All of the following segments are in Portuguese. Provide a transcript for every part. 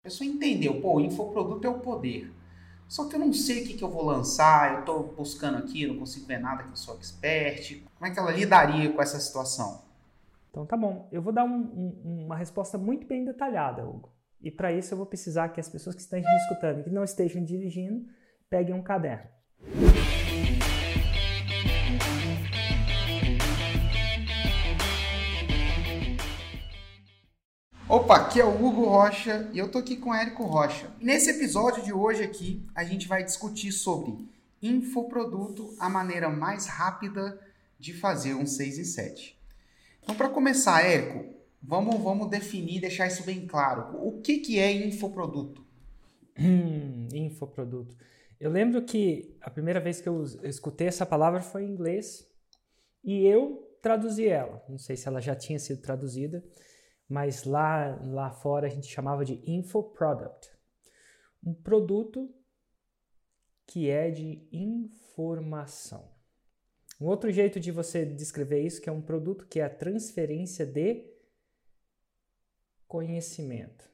A pessoa entendeu, pô, o infoproduto é o poder. Só que eu não sei o que, que eu vou lançar, eu estou buscando aqui, não consigo ver nada que eu sou expert. Como é que ela lidaria com essa situação? Então tá bom, eu vou dar um, um, uma resposta muito bem detalhada, Hugo. E para isso eu vou precisar que as pessoas que estejam me escutando e que não estejam dirigindo peguem um caderno. Opa, aqui é o Hugo Rocha e eu tô aqui com o Érico Rocha. Nesse episódio de hoje aqui, a gente vai discutir sobre infoproduto, a maneira mais rápida de fazer um 6 em 7. Então, para começar, Érico, vamos, vamos definir, deixar isso bem claro. O que, que é infoproduto? Hum, infoproduto. Eu lembro que a primeira vez que eu escutei essa palavra foi em inglês e eu traduzi ela. Não sei se ela já tinha sido traduzida mas lá, lá fora a gente chamava de infoproduct. Um produto que é de informação. Um outro jeito de você descrever isso que é um produto que é a transferência de conhecimento.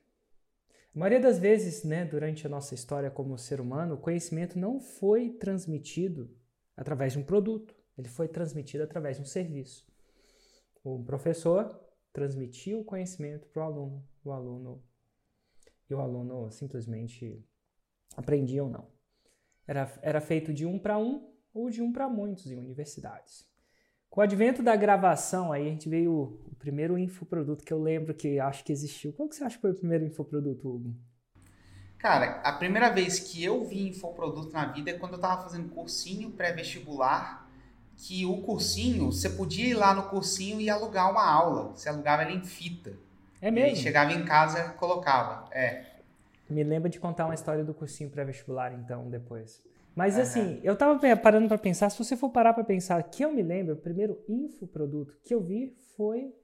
A maioria das vezes, né, durante a nossa história como ser humano, o conhecimento não foi transmitido através de um produto, ele foi transmitido através de um serviço. O professor transmitir o conhecimento para o aluno, o aluno e o aluno simplesmente aprendia ou não. Era, era feito de um para um ou de um para muitos em universidades. Com o advento da gravação, aí a gente veio o, o primeiro infoproduto que eu lembro que acho que existiu. Qual que você acha que foi o primeiro infoproduto, Hugo? Cara, a primeira vez que eu vi infoproduto na vida é quando eu estava fazendo cursinho pré-vestibular que o cursinho, você podia ir lá no cursinho e alugar uma aula. Você alugava ela em fita. É mesmo? E chegava em casa colocava. É. Me lembra de contar uma história do cursinho pré-vestibular, então, depois. Mas assim, eu tava parando para pensar, se você for parar para pensar, que eu me lembro, o primeiro infoproduto que eu vi foi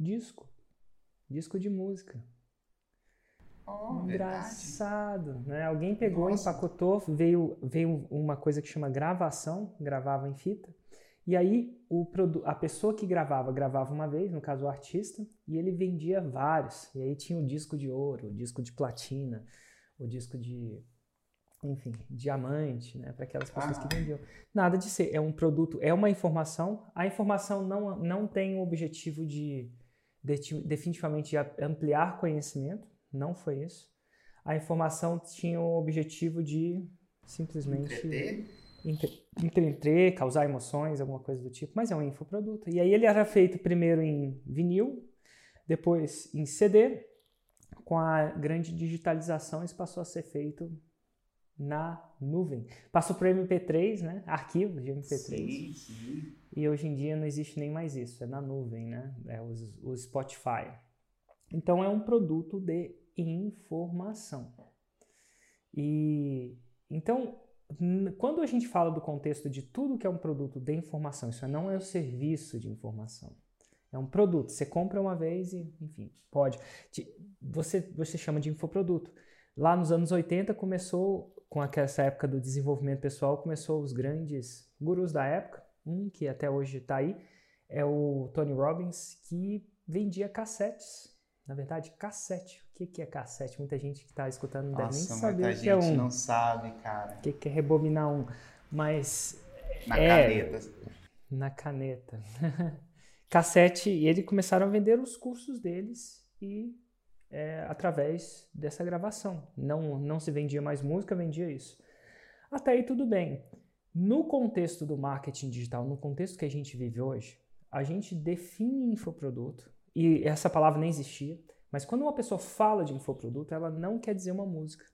disco. Disco de música. Oh, Engraçado, verdade. né? Alguém pegou, Nossa. empacotou, veio, veio uma coisa que chama gravação, gravava em fita. E aí o a pessoa que gravava, gravava uma vez, no caso o artista, e ele vendia vários. E aí tinha o disco de ouro, o disco de platina, o disco de, enfim, diamante, né? Para aquelas pessoas ah. que vendiam. Nada de ser, é um produto, é uma informação. A informação não, não tem o objetivo de, de definitivamente ampliar conhecimento, não foi isso. A informação tinha o objetivo de simplesmente entreter, entreter causar emoções, alguma coisa do tipo, mas é um infoproduto. E aí ele era feito primeiro em vinil, depois em CD, com a grande digitalização isso passou a ser feito na nuvem. Passou para MP3, né? Arquivos de MP3. Sim, sim. E hoje em dia não existe nem mais isso, é na nuvem, né? É o Spotify. Então é um produto de informação. E então, quando a gente fala do contexto de tudo que é um produto de informação, isso não é o serviço de informação. É um produto. Você compra uma vez e, enfim, pode. Você, você chama de infoproduto. Lá nos anos 80 começou, com essa época do desenvolvimento pessoal, começou os grandes gurus da época. Um que até hoje está aí é o Tony Robbins, que vendia cassetes na verdade, cassete. O que é cassete? Muita gente que está escutando não Nossa, deve nem saber o que é um. não sabe, cara. O que é rebobinar um. Mas. Na é, caneta. Na caneta. cassete, e eles começaram a vender os cursos deles e é, através dessa gravação. Não, não se vendia mais música, vendia isso. Até aí tudo bem. No contexto do marketing digital, no contexto que a gente vive hoje, a gente define infoproduto e essa palavra nem existia. Mas quando uma pessoa fala de infoproduto, ela não quer dizer uma música.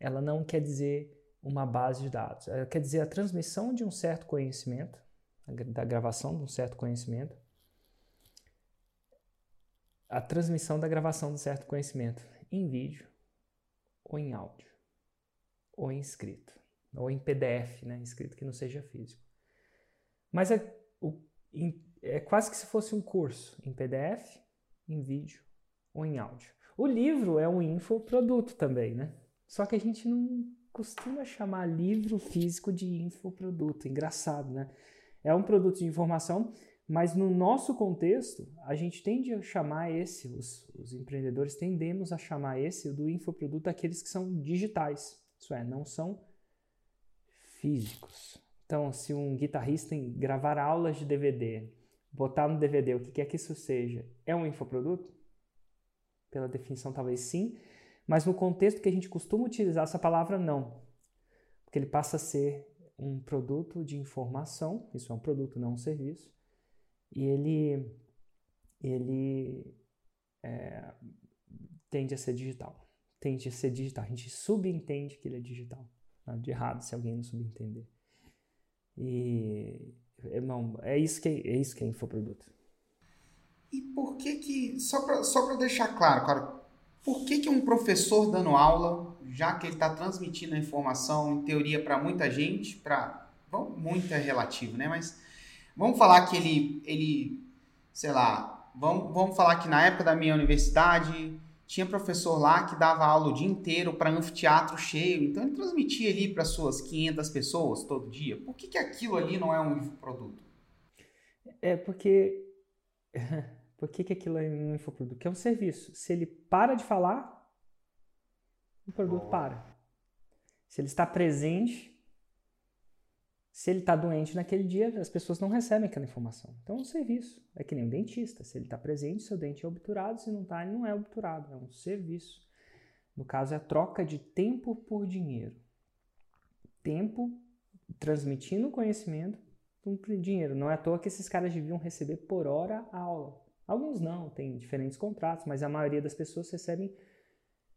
Ela não quer dizer uma base de dados. Ela quer dizer a transmissão de um certo conhecimento, da gravação de um certo conhecimento, a transmissão da gravação de um certo conhecimento em vídeo, ou em áudio, ou em escrito, ou em PDF, né, escrito que não seja físico. Mas o, é quase que se fosse um curso em PDF, em vídeo ou em áudio. O livro é um infoproduto também, né? Só que a gente não costuma chamar livro físico de infoproduto. Engraçado, né? É um produto de informação, Mas no nosso contexto, a gente tende a chamar esse, os, os empreendedores tendemos a chamar esse do infoproduto aqueles que são digitais. Isso é, não são físicos. Então, se um guitarrista gravar aulas de DVD, botar no DVD o que quer que isso seja, é um infoproduto? Pela definição, talvez sim, mas no contexto que a gente costuma utilizar essa palavra, não. Porque ele passa a ser um produto de informação, isso é um produto, não um serviço, e ele, ele é, tende a ser digital. Tende a ser digital. A gente subentende que ele é digital. Nada de errado se alguém não subentender. E irmão, é isso que é, é isso que é infoproduto. E por que que só para só para deixar claro, cara, por que que um professor dando aula, já que ele está transmitindo a informação em teoria para muita gente, para muito é relativo, né? Mas vamos falar que ele ele sei lá, vamos, vamos falar que na época da minha universidade tinha professor lá que dava aula o dia inteiro para anfiteatro cheio, então ele transmitia ali para suas 500 pessoas todo dia. Por que, que aquilo ali não é um infoproduto? É porque. Por que, que aquilo é um infoproduto? Que é um serviço. Se ele para de falar, o produto para. Se ele está presente, se ele está doente naquele dia, as pessoas não recebem aquela informação. Então é um serviço. É que nem um dentista. Se ele está presente, seu dente é obturado. Se não está, ele não é obturado. É um serviço. No caso, é a troca de tempo por dinheiro. Tempo transmitindo conhecimento por dinheiro. Não é à toa que esses caras deviam receber por hora a aula. Alguns não, tem diferentes contratos, mas a maioria das pessoas recebem,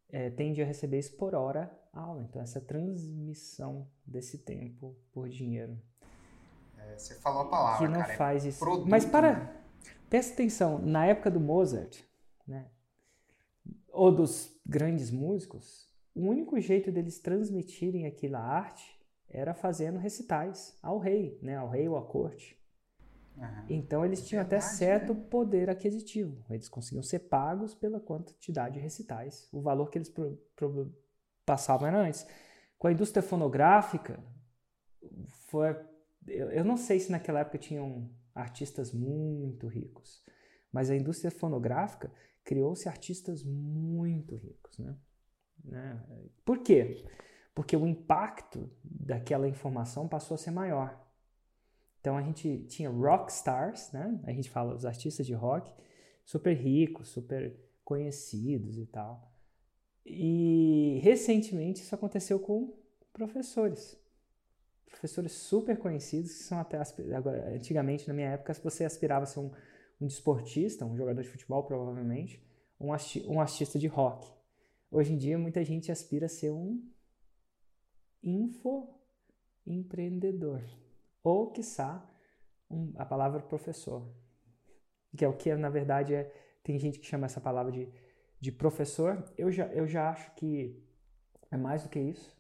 é, tende a receber isso por hora aula. Então, essa transmissão desse tempo por dinheiro. É, você falou a palavra, Que não cara, é faz isso. produto, Mas para... né? Presta atenção, na época do Mozart, né? Ou dos grandes músicos, o único jeito deles transmitirem aquela arte era fazendo recitais ao rei, né? Ao rei ou à corte. Aham. Então eles tinham até Verdade, certo né? poder aquisitivo. Eles conseguiam ser pagos pela quantidade de recitais. O valor que eles pro- pro- passavam era antes. Com a indústria fonográfica, foi, eu, eu não sei se naquela época tinham artistas muito ricos, mas a indústria fonográfica criou-se artistas muito ricos, né? Né? Por quê? Porque o impacto daquela informação passou a ser maior. Então a gente tinha rock stars, né? A gente fala os artistas de rock, super ricos, super conhecidos e tal. E recentemente isso aconteceu com professores. Professores super conhecidos que são até agora, antigamente na minha época se você aspirava a ser um, um desportista, um jogador de futebol provavelmente, um, arti- um artista de rock. Hoje em dia muita gente aspira a ser um infoempreendedor ou quiçá um, a palavra professor, que é o que na verdade é tem gente que chama essa palavra de, de professor. Eu já, eu já acho que é mais do que isso.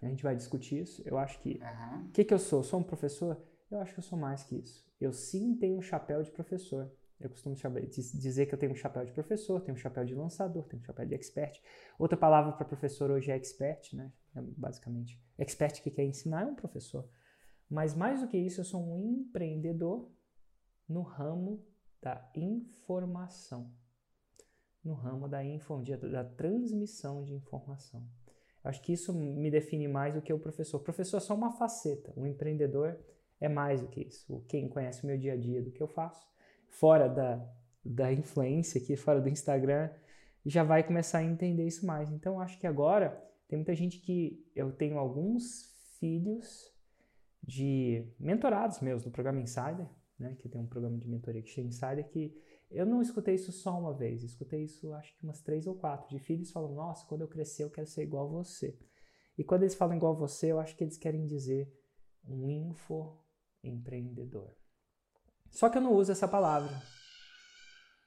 A gente vai discutir isso. Eu acho que o que, que eu sou? Sou um professor? Eu acho que eu sou mais que isso. Eu sim tenho um chapéu de professor. Eu costumo dizer que eu tenho um chapéu de professor, tenho um chapéu de lançador, tenho um chapéu de expert. Outra palavra para professor hoje é expert, né? É basicamente. Expert que quer ensinar é um professor. Mas mais do que isso, eu sou um empreendedor no ramo da informação. No ramo da, info, da transmissão de informação. Acho que isso me define mais do que o professor. O professor é só uma faceta. O empreendedor é mais do que isso. Quem conhece o meu dia a dia do que eu faço, fora da, da influência aqui, fora do Instagram, já vai começar a entender isso mais. Então, acho que agora tem muita gente que eu tenho alguns filhos de mentorados meus no programa Insider, né, que tem um programa de mentoria que chama Insider, que eu não escutei isso só uma vez, escutei isso acho que umas três ou quatro, de filhos falando, nossa, quando eu crescer eu quero ser igual a você. E quando eles falam igual a você, eu acho que eles querem dizer um infoempreendedor. Só que eu não uso essa palavra.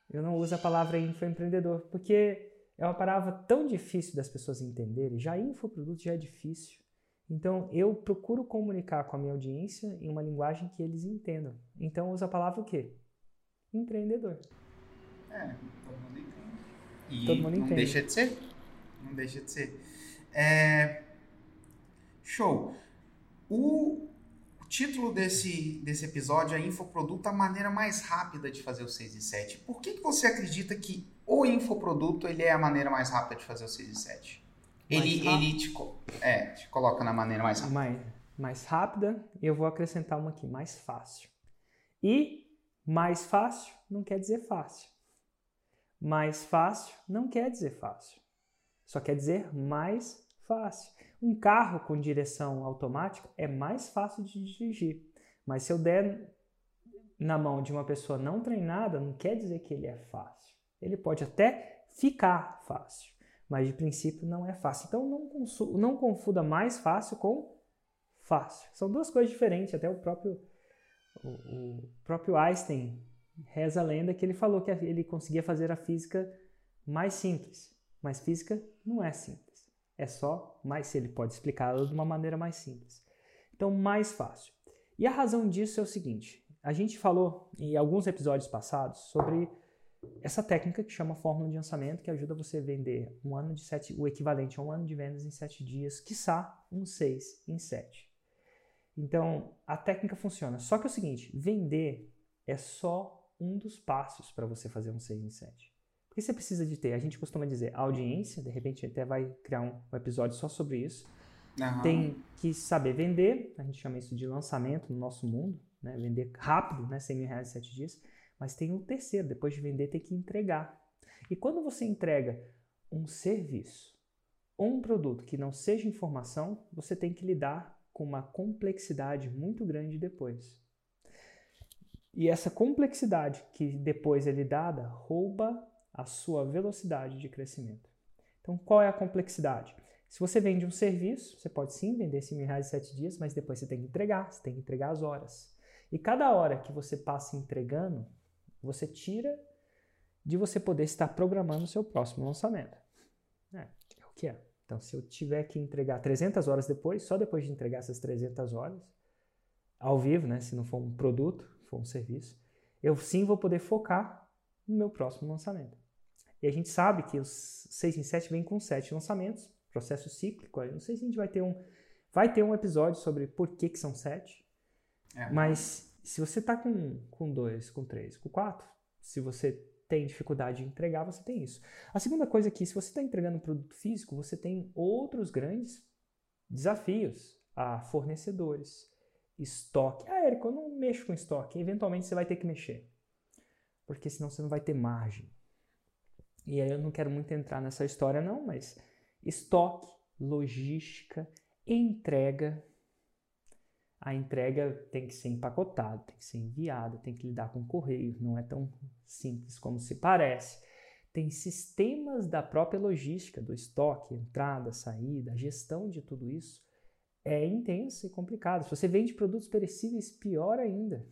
Eu não uso a palavra infoempreendedor, porque é uma palavra tão difícil das pessoas entenderem. Já infoproduto já é difícil. Então eu procuro comunicar com a minha audiência em uma linguagem que eles entendam. Então eu uso a palavra o quê? Empreendedor. É, todo mundo entende. E Todo mundo não entende. deixa de ser. Não deixa de ser. É, Show. O título desse, desse episódio é Infoproduto, a maneira mais rápida de fazer o 6 e 7. Por que, que você acredita que o infoproduto ele é a maneira mais rápida de fazer o 6 e 7? Ele, ele te, é, te coloca na maneira mais rápida. Mais, mais rápida, eu vou acrescentar uma aqui, mais fácil. E mais fácil não quer dizer fácil. Mais fácil não quer dizer fácil. Só quer dizer mais fácil. Um carro com direção automática é mais fácil de dirigir. Mas se eu der na mão de uma pessoa não treinada, não quer dizer que ele é fácil. Ele pode até ficar fácil, mas de princípio não é fácil. Então não, não confunda mais fácil com fácil. São duas coisas diferentes. Até o próprio, o, o próprio Einstein reza a lenda que ele falou que ele conseguia fazer a física mais simples. Mas física não é simples. É só mais se ele pode explicá-la de uma maneira mais simples. Então, mais fácil. E a razão disso é o seguinte: a gente falou em alguns episódios passados sobre essa técnica que chama fórmula de lançamento, que ajuda você a vender um ano de sete, o equivalente a um ano de vendas em sete dias, quiçá um seis em sete. Então, a técnica funciona. Só que é o seguinte, vender é só um dos passos para você fazer um seis em sete. Porque você precisa de ter, a gente costuma dizer, audiência, de repente até vai criar um, um episódio só sobre isso. Uhum. Tem que saber vender, a gente chama isso de lançamento no nosso mundo, né? vender rápido, né? 100 mil reais em sete dias. Mas tem um terceiro, depois de vender, tem que entregar. E quando você entrega um serviço ou um produto que não seja informação, você tem que lidar com uma complexidade muito grande depois. E essa complexidade que depois é lidada rouba a sua velocidade de crescimento. Então, qual é a complexidade? Se você vende um serviço, você pode sim vender esse mil reais em sete dias, mas depois você tem que entregar, você tem que entregar as horas. E cada hora que você passa entregando, você tira de você poder estar programando o seu próximo lançamento. É, é o que é. Então, se eu tiver que entregar 300 horas depois, só depois de entregar essas 300 horas, ao vivo, né, se não for um produto, for um serviço, eu sim vou poder focar no meu próximo lançamento. E a gente sabe que os 6 em 7 vem com 7 lançamentos, processo cíclico. Eu não sei se a gente vai ter um, vai ter um episódio sobre por que, que são 7, é. mas se você está com, com dois, com três, com quatro, se você tem dificuldade de entregar, você tem isso. A segunda coisa é que, se você está entregando um produto físico, você tem outros grandes desafios a fornecedores, estoque. Ah, Érico, eu não mexo com estoque. Eventualmente você vai ter que mexer, porque senão você não vai ter margem. E aí eu não quero muito entrar nessa história, não, mas estoque, logística, entrega a entrega tem que ser empacotada, tem que ser enviada, tem que lidar com correio, não é tão simples como se parece. Tem sistemas da própria logística, do estoque, entrada, saída, gestão de tudo isso é intenso e complicado. Se você vende produtos perecíveis, pior ainda.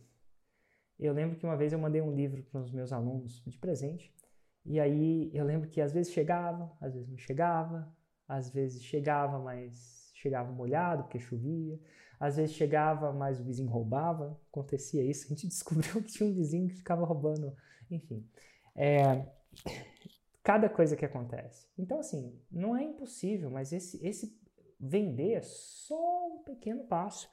Eu lembro que uma vez eu mandei um livro para os meus alunos de presente, e aí eu lembro que às vezes chegava, às vezes não chegava, às vezes chegava, mas chegava molhado porque chovia, às vezes chegava, mas o vizinho roubava, acontecia isso. A gente descobriu que tinha um vizinho que ficava roubando, enfim. É, cada coisa que acontece. Então, assim, não é impossível, mas esse, esse vender é só um pequeno passo.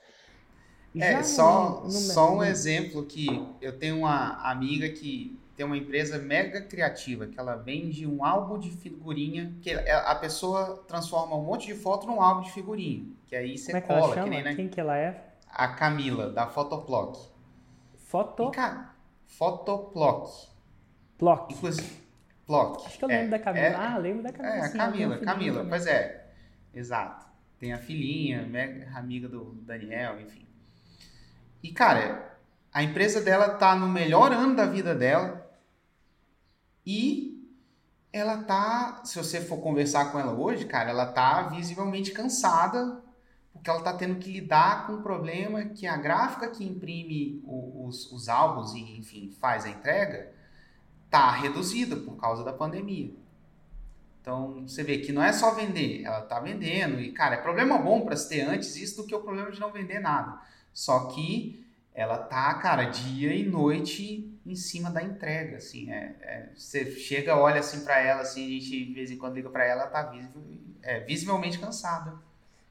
é, só, no, no, só um exemplo que eu tenho uma amiga que tem uma empresa mega criativa, que ela vende um álbum de figurinha, que a pessoa transforma um monte de foto num álbum de figurinha, que aí você Como é que cola, que nem, né? Quem que ela é? A Camila, da Photoplock. Foto? Photoplock. Plock. Inclusive, Plock. Acho que eu lembro é, da Camila. É, ah, lembro da Camila. É, a Camila, Camila, pois é. Exato. Tem a filhinha, mega amiga do Daniel, enfim. E, cara, a empresa dela tá no melhor ano da vida dela e ela tá, se você for conversar com ela hoje, cara, ela tá visivelmente cansada porque ela tá tendo que lidar com um problema que a gráfica que imprime os, os álbuns e, enfim, faz a entrega tá reduzida por causa da pandemia. Então, você vê que não é só vender, ela tá vendendo e, cara, é problema bom para se ter antes isso do que o problema de não vender nada. Só que ela tá, cara, dia e noite em cima da entrega, assim, é, é você chega, olha assim para ela, assim, a gente de vez em quando liga para ela, ela tá visível, é, visivelmente cansada.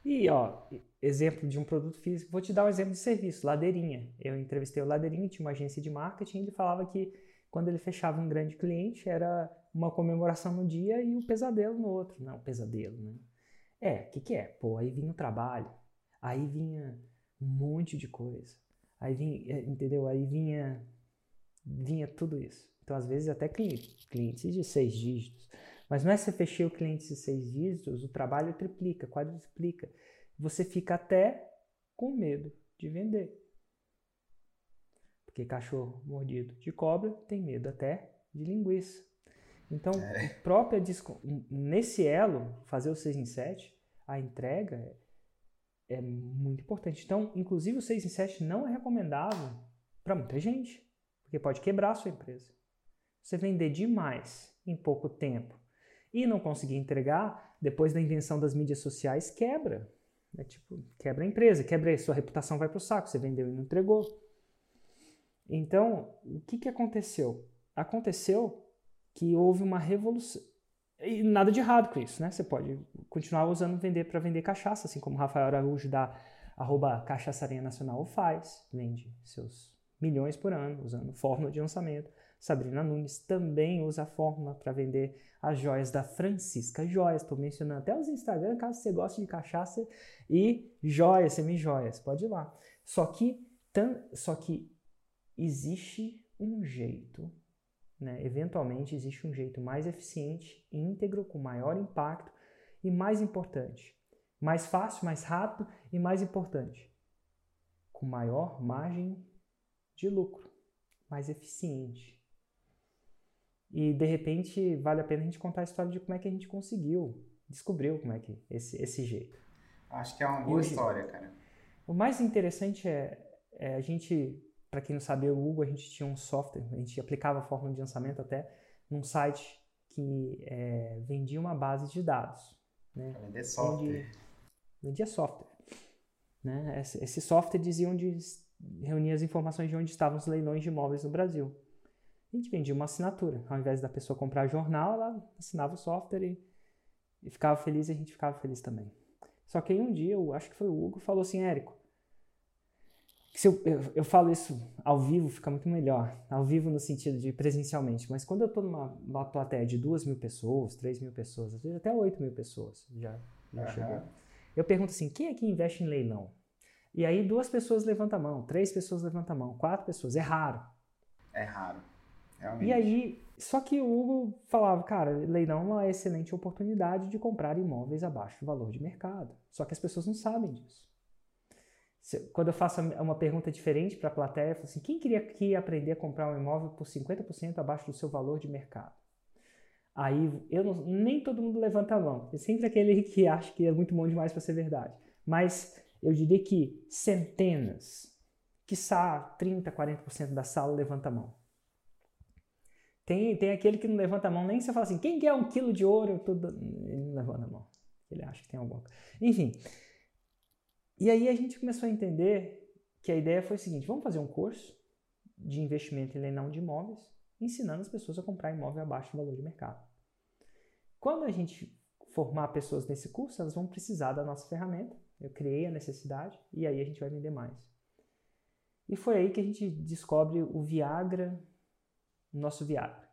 E, ó, exemplo de um produto físico, vou te dar um exemplo de serviço, Ladeirinha. Eu entrevistei o Ladeirinha, tinha uma agência de marketing, ele falava que quando ele fechava um grande cliente era uma comemoração no dia e um pesadelo no outro. Não, pesadelo, né? É, o que, que é? Pô, aí vinha o trabalho, aí vinha um monte de coisa, aí vinha, é, entendeu? Aí vinha, vinha tudo isso. Então, às vezes, até clientes, clientes de seis dígitos. Mas não é você fechar o cliente de seis dígitos, o trabalho triplica, quadruplica. Você fica até com medo de vender. Porque cachorro mordido de cobra tem medo até de linguiça. Então, é. própria nesse elo, fazer o 6 em 7, a entrega é, muito importante. Então, inclusive o 6 em 7 não é recomendável para muita gente, porque pode quebrar a sua empresa. Você vender demais em pouco tempo e não conseguir entregar, depois da invenção das mídias sociais, quebra. É tipo, quebra a empresa, quebra a sua reputação, vai para o saco, você vendeu e não entregou. Então, o que, que aconteceu? Aconteceu que houve uma revolução. E nada de errado com isso, né? Você pode continuar usando vender para vender cachaça, assim como Rafael Araújo da arroba Cachaçaria Nacional faz, vende seus milhões por ano usando fórmula de lançamento. Sabrina Nunes também usa a fórmula para vender as joias da Francisca Joias. Estou mencionando até os Instagram, caso você goste de cachaça e joias, semi-joias. Pode ir lá. Só que, só que existe um jeito né? Eventualmente existe um jeito mais eficiente, íntegro, com maior impacto e mais importante, mais fácil, mais rápido e mais importante, com maior margem de lucro, mais eficiente. E de repente vale a pena a gente contar a história de como é que a gente conseguiu, descobriu como é que esse, esse jeito. Acho que é uma boa Hoje, história, cara. O mais interessante é, é a gente para quem não sabia, o Google, a gente tinha um software, a gente aplicava a fórmula de lançamento até num site que é, vendia uma base de dados. Né? Vender software. vendia software. Né? Esse, esse, software dizia onde reunia as informações de onde estavam os leilões de imóveis no Brasil. A gente vendia uma assinatura. Ao invés da pessoa comprar jornal, ela assinava o software e, e ficava feliz e a gente ficava feliz também. Só que aí um dia, eu acho que foi o Hugo, falou assim, Érico, se eu, eu, eu, falo isso ao vivo, fica muito melhor. Ao vivo no sentido de presencialmente. Mas quando eu estou numa, numa plateia de duas mil pessoas, três mil pessoas, às vezes até oito mil pessoas já, já uhum. chegou. Eu pergunto assim, quem é que investe em leilão? E aí duas pessoas levantam a mão, três pessoas levantam a mão, quatro pessoas. É raro. É raro. Realmente. E aí, só que o Hugo falava, cara, leilão é uma excelente oportunidade de comprar imóveis abaixo do valor de mercado. Só que as pessoas não sabem disso quando eu faço uma pergunta diferente para a plateia, eu falo assim: quem queria aqui aprender a comprar um imóvel por 50% abaixo do seu valor de mercado? Aí eu não, nem todo mundo levanta a mão. É sempre aquele que acha que é muito bom demais para ser verdade. Mas eu diria que centenas, quiçá 30, 40% da sala levanta a mão. Tem, tem aquele que não levanta a mão, nem você fala assim, quem quer um quilo de ouro? Tudo... Ele não levanta a mão. Ele acha que tem alguma coisa. Enfim, e aí a gente começou a entender que a ideia foi o seguinte: vamos fazer um curso de investimento em leilão de imóveis, ensinando as pessoas a comprar imóvel abaixo do valor de mercado. Quando a gente formar pessoas nesse curso, elas vão precisar da nossa ferramenta. Eu criei a necessidade e aí a gente vai vender mais. E foi aí que a gente descobre o Viagra, o nosso Viagra.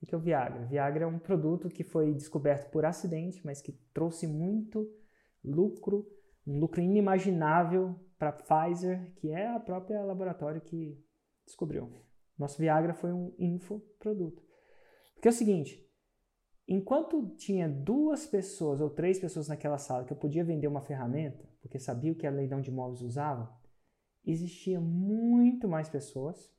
O que é o Viagra? Viagra é um produto que foi descoberto por acidente, mas que trouxe muito lucro um lucro inimaginável para Pfizer, que é a própria laboratório que descobriu. Nosso Viagra foi um infoproduto. Porque é o seguinte, enquanto tinha duas pessoas ou três pessoas naquela sala que eu podia vender uma ferramenta, porque sabia o que a leilão de imóveis usava, existia muito mais pessoas,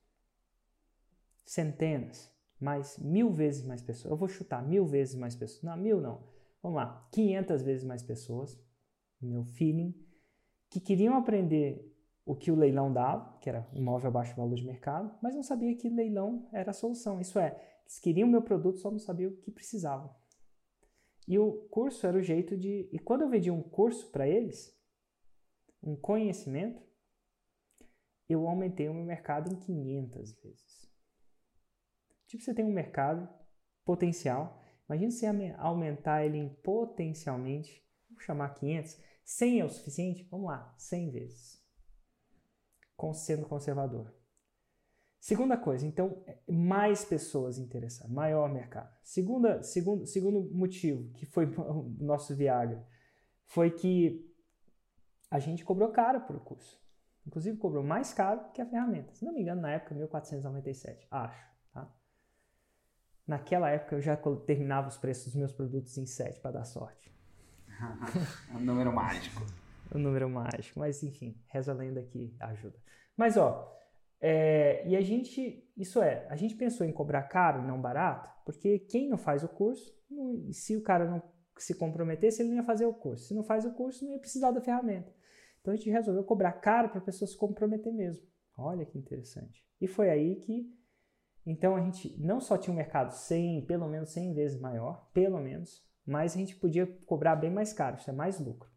centenas, mais mil vezes mais pessoas. Eu vou chutar mil vezes mais pessoas. Não, mil não. Vamos lá, 500 vezes mais pessoas meu feeling, que queriam aprender o que o leilão dava, que era imóvel abaixo do valor de mercado, mas não sabia que leilão era a solução. Isso é, eles queriam o meu produto, só não sabiam o que precisavam. E o curso era o jeito de. E quando eu vendi um curso para eles, um conhecimento, eu aumentei o meu mercado em 500 vezes. Tipo, você tem um mercado potencial, imagina você aumentar ele em potencialmente, vou chamar 500, 100 é o suficiente? Vamos lá, 100 vezes. Sendo conservador. Segunda coisa, então, mais pessoas interessadas, maior mercado. Segunda, segundo, segundo motivo, que foi o nosso Viagra, foi que a gente cobrou caro por o curso. Inclusive, cobrou mais caro que a ferramenta. Se não me engano, na época, 1497, acho. Tá? Naquela época, eu já terminava os preços dos meus produtos em 7 para dar sorte. um número mágico. um número mágico. Mas, enfim, reza a lenda que ajuda. Mas, ó, é, e a gente, isso é, a gente pensou em cobrar caro, não barato, porque quem não faz o curso, se o cara não se comprometesse, ele não ia fazer o curso. Se não faz o curso, não ia precisar da ferramenta. Então a gente resolveu cobrar caro para a pessoa se comprometer mesmo. Olha que interessante. E foi aí que, então a gente não só tinha um mercado 100, pelo menos 100 vezes maior, pelo menos, mas a gente podia cobrar bem mais caro, isso é mais lucro.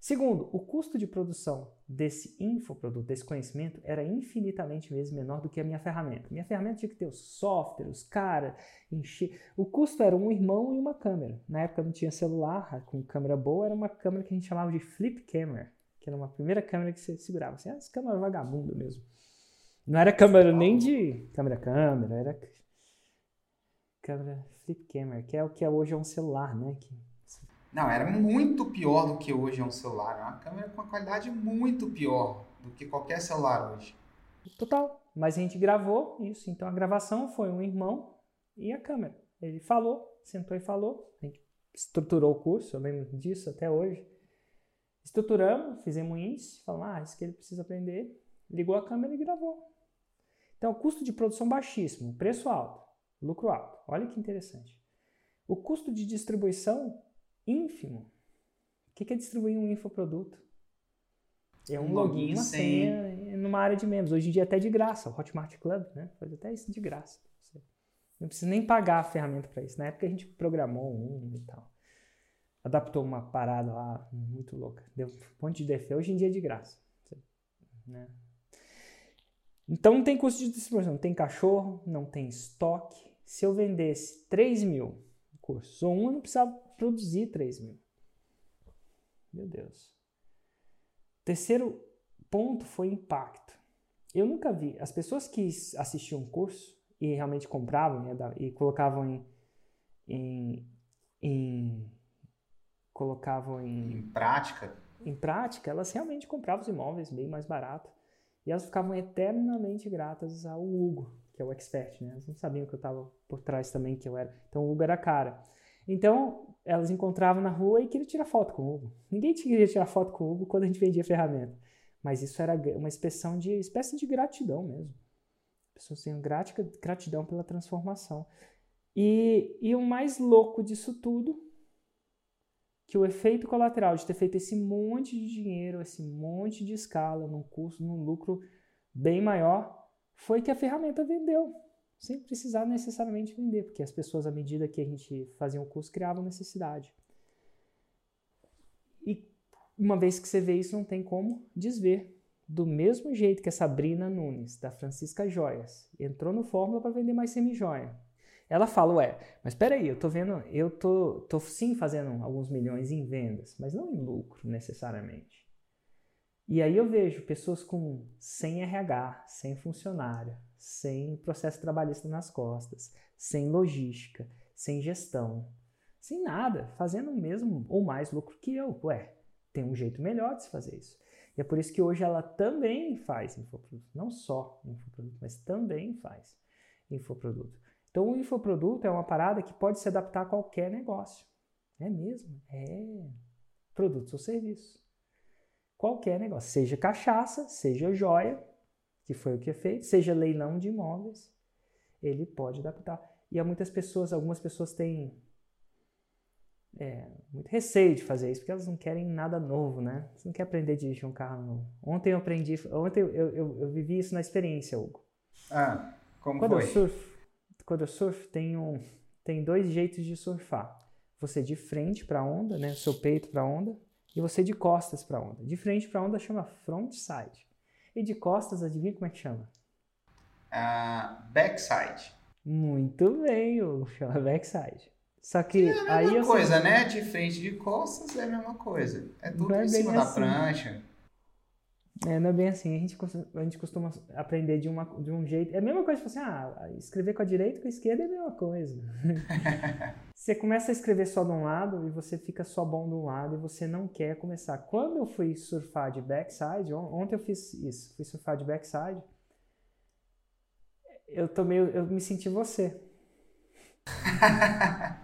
Segundo, o custo de produção desse infoproduto, desse conhecimento, era infinitamente vezes menor do que a minha ferramenta. Minha ferramenta tinha que ter os software, os caras, encher. O custo era um irmão e uma câmera. Na época não tinha celular com câmera boa, era uma câmera que a gente chamava de flip camera, que era uma primeira câmera que você segurava. Assim, ah, essa câmera vagabunda mesmo. Não era câmera nem de câmera-câmera, era câmera flip camera, que é o que hoje é um celular, né? Que não, era muito pior do que hoje é um celular. É uma câmera com uma qualidade muito pior do que qualquer celular hoje. Total. Mas a gente gravou isso. Então a gravação foi um irmão e a câmera. Ele falou, sentou e falou. A gente estruturou o curso, eu lembro disso até hoje. Estruturamos, fizemos um índice, falamos, ah, isso que ele precisa aprender. Ligou a câmera e gravou. Então, custo de produção baixíssimo, preço alto, lucro alto. Olha que interessante. O custo de distribuição ínfimo. O que é distribuir um infoproduto? É um, um login, uma senha numa área de membros. Hoje em dia é até de graça. O Hotmart Club né? faz até isso de graça. Não precisa nem pagar a ferramenta para isso. Na época a gente programou um e tal. Adaptou uma parada lá muito louca. Deu um monte de defeito. Hoje em dia é de graça. Né? Então não tem custo de distribuição. Não tem cachorro, não tem estoque. Se eu vendesse 3 mil cursos ou um, eu não precisava produzir 3 mil. Meu Deus. Terceiro ponto foi impacto. Eu nunca vi. As pessoas que assistiam o curso e realmente compravam né, e colocavam em, em, em colocavam em, em, prática. Em prática, elas realmente compravam os imóveis bem mais barato e elas ficavam eternamente gratas ao Hugo, que é o expert, né? Elas não sabiam que eu estava por trás também que eu era. Então o Hugo era cara. Então, elas encontravam na rua e queriam tirar foto com o Hugo. Ninguém queria tirar foto com o Hugo quando a gente vendia ferramenta. Mas isso era uma expressão de espécie de gratidão mesmo. Pessoas têm gratidão pela transformação. E, e o mais louco disso tudo, que o efeito colateral de ter feito esse monte de dinheiro, esse monte de escala, num custo, num lucro bem maior, foi que a ferramenta vendeu sem precisar necessariamente vender, porque as pessoas, à medida que a gente fazia um curso, criavam necessidade. E uma vez que você vê isso, não tem como desver. Do mesmo jeito que a Sabrina Nunes, da Francisca Joias, entrou no Fórmula para vender mais semi-joia. Ela fala, ué, mas espera aí, eu tô vendo, eu tô, tô sim fazendo alguns milhões em vendas, mas não em lucro necessariamente. E aí eu vejo pessoas com 100 RH, sem funcionário, sem processo trabalhista nas costas, sem logística, sem gestão, sem nada, fazendo o mesmo ou mais lucro que eu. Ué, tem um jeito melhor de se fazer isso. E é por isso que hoje ela também faz infoproduto. Não só infoproduto, mas também faz infoproduto. Então o infoproduto é uma parada que pode se adaptar a qualquer negócio. É mesmo? É. Produtos ou serviços qualquer negócio, seja cachaça, seja joia, que foi o que é feito, seja leilão de imóveis, ele pode adaptar. E há muitas pessoas, algumas pessoas têm é, muito receio de fazer isso, porque elas não querem nada novo, né? Você não quer aprender a dirigir um carro novo. Ontem eu aprendi, ontem eu, eu, eu vivi isso na experiência, Hugo. Ah, como quando foi? Eu surfo, quando eu surfo, tem, um, tem dois jeitos de surfar. Você de frente para a onda, né? Seu peito para a onda, e você de costas para a onda. De frente para a onda chama frontside. E de costas, adivinha como é que chama? Uh, backside. Muito bem, chama backside. Só que é a aí mesma eu coisa, né? De frente de costas é a mesma coisa. É tudo é em cima da assim. prancha. É, não é bem assim. A gente, costuma- a gente costuma aprender de, uma, de um jeito. É a mesma coisa, tipo assim, ah, escrever com a direita e com a esquerda é a mesma coisa. você começa a escrever só de um lado e você fica só bom de um lado e você não quer começar. Quando eu fui surfar de backside, on- ontem eu fiz isso, fui surfar de backside, eu tomei, eu me senti você.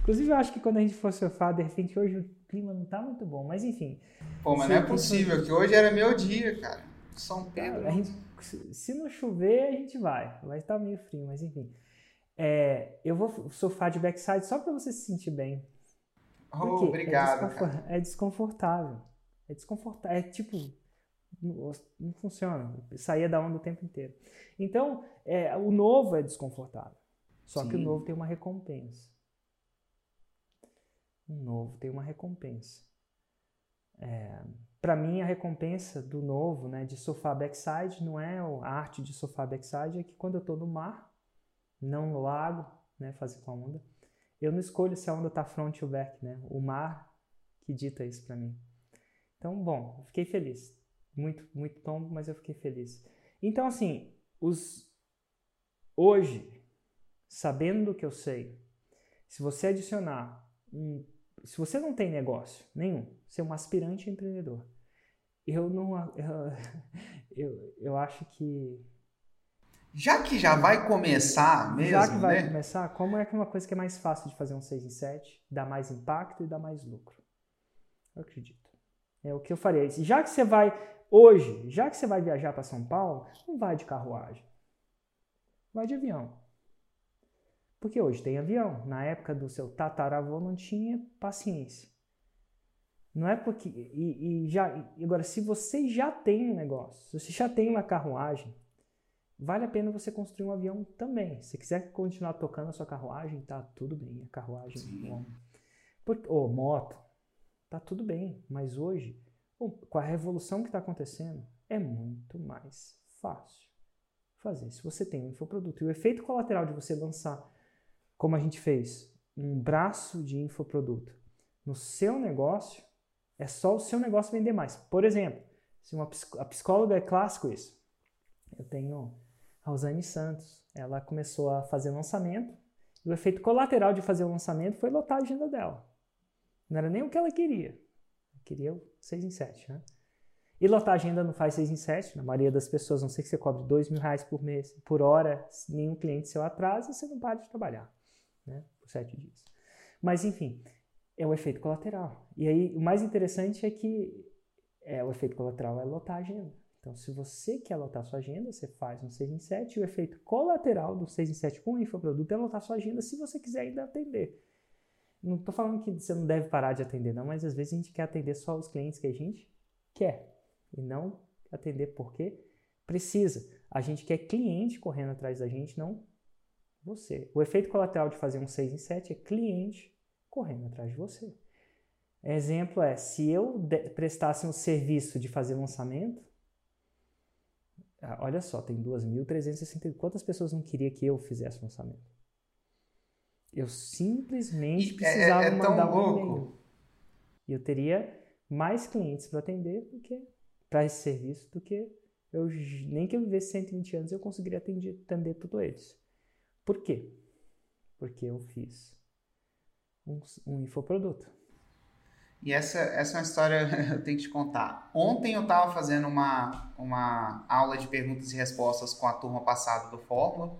Inclusive, eu acho que quando a gente for surfar, de repente hoje o clima não tá muito bom, mas enfim. Pô, mas Sim, não é possível, que hoje era meu dia, cara. São Pedro. A gente, se- não chover, a gente vai. Vai estar meio frio, mas enfim. É, eu vou surfar de backside só para você se sentir bem. Oh, Porque obrigado, é, cara. desconfor- é desconfortável. É desconfortável. É tipo. Não, funciona. Saía da onda o tempo inteiro. Então, é, o novo é desconfortável. Só que o Sim. novo tem uma recompensa. O novo tem uma recompensa. É, para mim, a recompensa do novo, né, de surfar backside, não é o- a arte de surfar backside, é que quando eu estou no mar, não no lago, né, fazer com a onda, eu não escolho se a onda tá front ou back, né? O mar que dita isso para mim. Então, bom, eu fiquei feliz. Muito, muito tombo, mas eu fiquei feliz. Então, assim, os hoje, sabendo do que eu sei, se você adicionar um, se você não tem negócio nenhum, ser um aspirante empreendedor, eu não, eu, eu, eu acho que Já que já vai começar mesmo, já que vai né? começar, como é que é uma coisa que é mais fácil de fazer um 6 em 7, dá mais impacto e dá mais lucro? Eu acredito. É o que eu faria. E Já que você vai, hoje, já que você vai viajar para São Paulo, não vai de carruagem. Vai de avião. Porque hoje tem avião. Na época do seu tataravô não tinha paciência. Não é porque. E, e já, agora, se você já tem um negócio, se você já tem uma carruagem, vale a pena você construir um avião também. Se quiser continuar tocando a sua carruagem, tá tudo bem. A carruagem, Sim. bom. Por- ou moto, tá tudo bem. Mas hoje, com a revolução que está acontecendo, é muito mais fácil fazer. Se você tem um infoproduto e o efeito colateral de você lançar, como a gente fez, um braço de infoproduto no seu negócio, é só o seu negócio vender mais. Por exemplo, se uma a psicóloga é clássico isso. Eu tenho a Rosane Santos. Ela começou a fazer lançamento e o efeito colateral de fazer o lançamento foi lotar a agenda dela. Não era nem o que ela queria. Queria o 6 em 7, né? E lotar a agenda não faz 6 em 7. Na maioria das pessoas, não sei que você cobre 2 mil reais por mês, por hora, nenhum cliente seu atrasa, você não para de trabalhar, né? Por 7 dias. Mas, enfim, é o efeito colateral. E aí, o mais interessante é que é, o efeito colateral é lotar a agenda. Então, se você quer lotar sua agenda, você faz um 6 em 7. E o efeito colateral do 6 em 7 com o infoproduto é lotar sua agenda se você quiser ainda atender. Não estou falando que você não deve parar de atender, não, mas às vezes a gente quer atender só os clientes que a gente quer. E não atender porque precisa. A gente quer cliente correndo atrás da gente, não você. O efeito colateral de fazer um 6 em 7 é cliente correndo atrás de você. Exemplo é, se eu prestasse um serviço de fazer lançamento, ah, olha só, tem 2.360. Quantas pessoas não queria que eu fizesse lançamento? Eu simplesmente E é- precisava é- é mandar um e-mail. E eu teria mais clientes para atender do que para esse serviço do que eu nem que eu vivesse 120 anos eu conseguiria atender, atender todos eles. Por quê? Porque eu fiz um, um infoproduto. E essa, essa é uma história eu tenho que te contar. Ontem eu estava fazendo uma, uma aula de perguntas e respostas com a turma passada do Fórmula.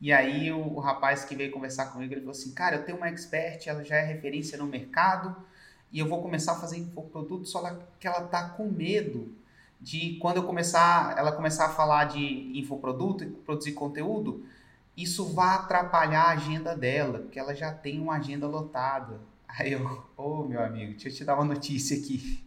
E aí o, o rapaz que veio conversar comigo, ele falou assim, cara, eu tenho uma expert, ela já é referência no mercado, e eu vou começar a fazer infoproduto, só que ela tá com medo de quando eu começar, ela começar a falar de infoproduto e produzir conteúdo, isso vai atrapalhar a agenda dela, porque ela já tem uma agenda lotada. Aí eu, ô meu amigo, deixa eu te dar uma notícia aqui.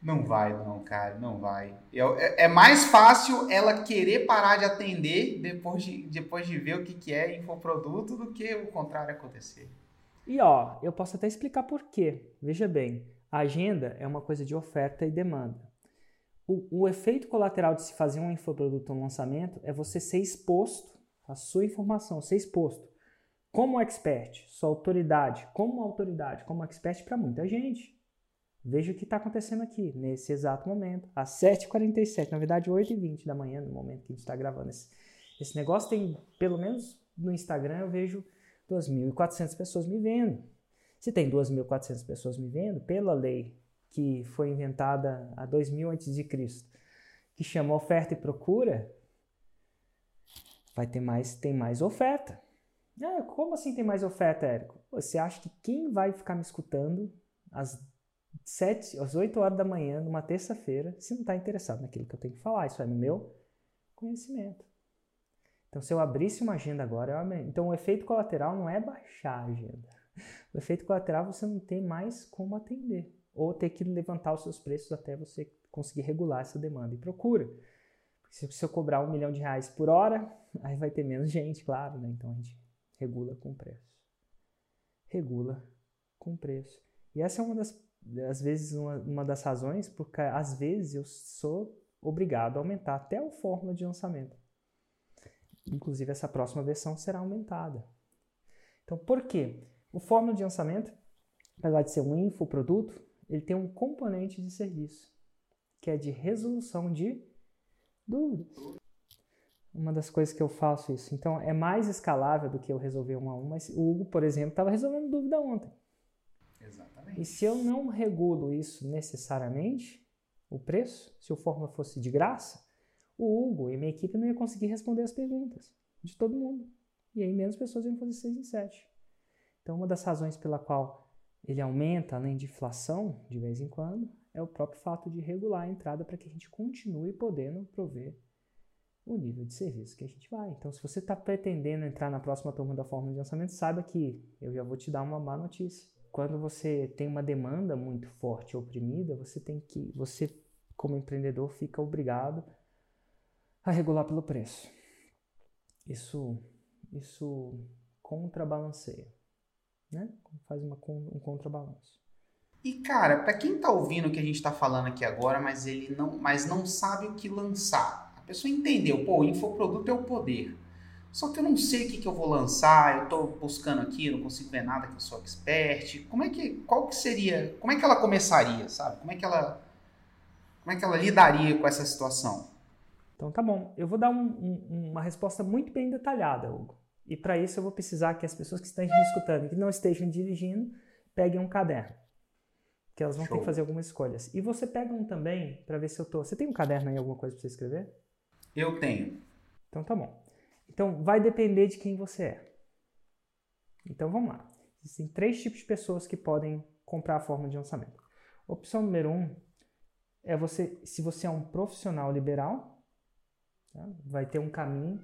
Não vai, não, cara, não vai. Eu- é, é mais fácil ela querer parar de atender depois de, depois de ver o que, que é infoproduto do que o contrário acontecer. E ó, eu posso até explicar por quê. Veja bem, a agenda é uma coisa de oferta e demanda. O, o efeito colateral de se fazer um infoproduto um lançamento é você ser exposto, a sua informação ser exposto como expert, sua autoridade, como autoridade, como expert para muita gente. Veja o que está acontecendo aqui, nesse exato momento, às 7h47, na verdade 8h20 da manhã, no momento que a gente está gravando. Esse, esse negócio tem, pelo menos no Instagram, eu vejo 2.400 pessoas me vendo. Se tem 2.400 pessoas me vendo, pela lei que foi inventada há 2000 a.C., que chama oferta e procura, vai ter mais, tem mais oferta. Ah, como assim tem mais oferta, Érico? Você acha que quem vai ficar me escutando às 7, às 8 horas da manhã, numa terça-feira, se não está interessado naquilo que eu tenho que falar? Isso é no meu conhecimento. Então, se eu abrisse uma agenda agora, eu... então o efeito colateral não é baixar a agenda. O efeito colateral você não tem mais como atender, ou ter que levantar os seus preços até você conseguir regular essa demanda e procura. Se, eu cobrar um milhão de reais por hora, aí vai ter menos gente, claro, né? Então a gente regula com preço. Regula com preço. E essa é uma das, às vezes, uma, uma das razões porque às vezes eu sou obrigado a aumentar até o fórmula de lançamento. Inclusive, essa próxima versão será aumentada. Então, por quê? O fórmula de lançamento, apesar de ser um infoproduto, ele tem um componente de serviço, que é de resolução de dúvidas. Uma das coisas que eu faço isso. Então, é mais escalável do que eu resolver um a um, mas o Hugo, por exemplo, estava resolvendo dúvida ontem. Exatamente. E se eu não regulo isso necessariamente, o preço, se o fórmula fosse de graça, o Hugo e minha equipe não ia conseguir responder as perguntas de todo mundo. E aí menos pessoas iam fazer 6 em 7. Então, uma das razões pela qual ele aumenta, além de inflação, de vez em quando, é o próprio fato de regular a entrada para que a gente continue podendo prover o nível de serviço que a gente vai. Então, se você está pretendendo entrar na próxima turma da fórmula de lançamento, saiba que eu já vou te dar uma má notícia. Quando você tem uma demanda muito forte, oprimida, você tem que, você como empreendedor fica obrigado a regular pelo preço. Isso, isso contrabalanceia, né? Faz uma, um contrabalanço. E cara, para quem tá ouvindo o que a gente tá falando aqui agora, mas ele não, mas não sabe o que lançar. A pessoa entendeu, pô, o infoproduto é o poder. Só que eu não sei o que, que eu vou lançar, eu estou buscando aqui, não consigo ver nada que eu sou expert. Como é que, qual que seria, como é que ela começaria, sabe? Como é que ela, como é que ela lidaria com essa situação? Então tá bom, eu vou dar um, um, uma resposta muito bem detalhada, Hugo. E para isso eu vou precisar que as pessoas que estão me escutando e que não estejam dirigindo peguem um caderno que elas vão Show. ter que fazer algumas escolhas. E você pega um também para ver se eu tô. Você tem um caderno aí, alguma coisa para você escrever? Eu tenho. Então tá bom. Então vai depender de quem você é. Então vamos lá. Existem três tipos de pessoas que podem comprar a forma de lançamento. Opção número um é você, se você é um profissional liberal, tá? vai ter um caminho.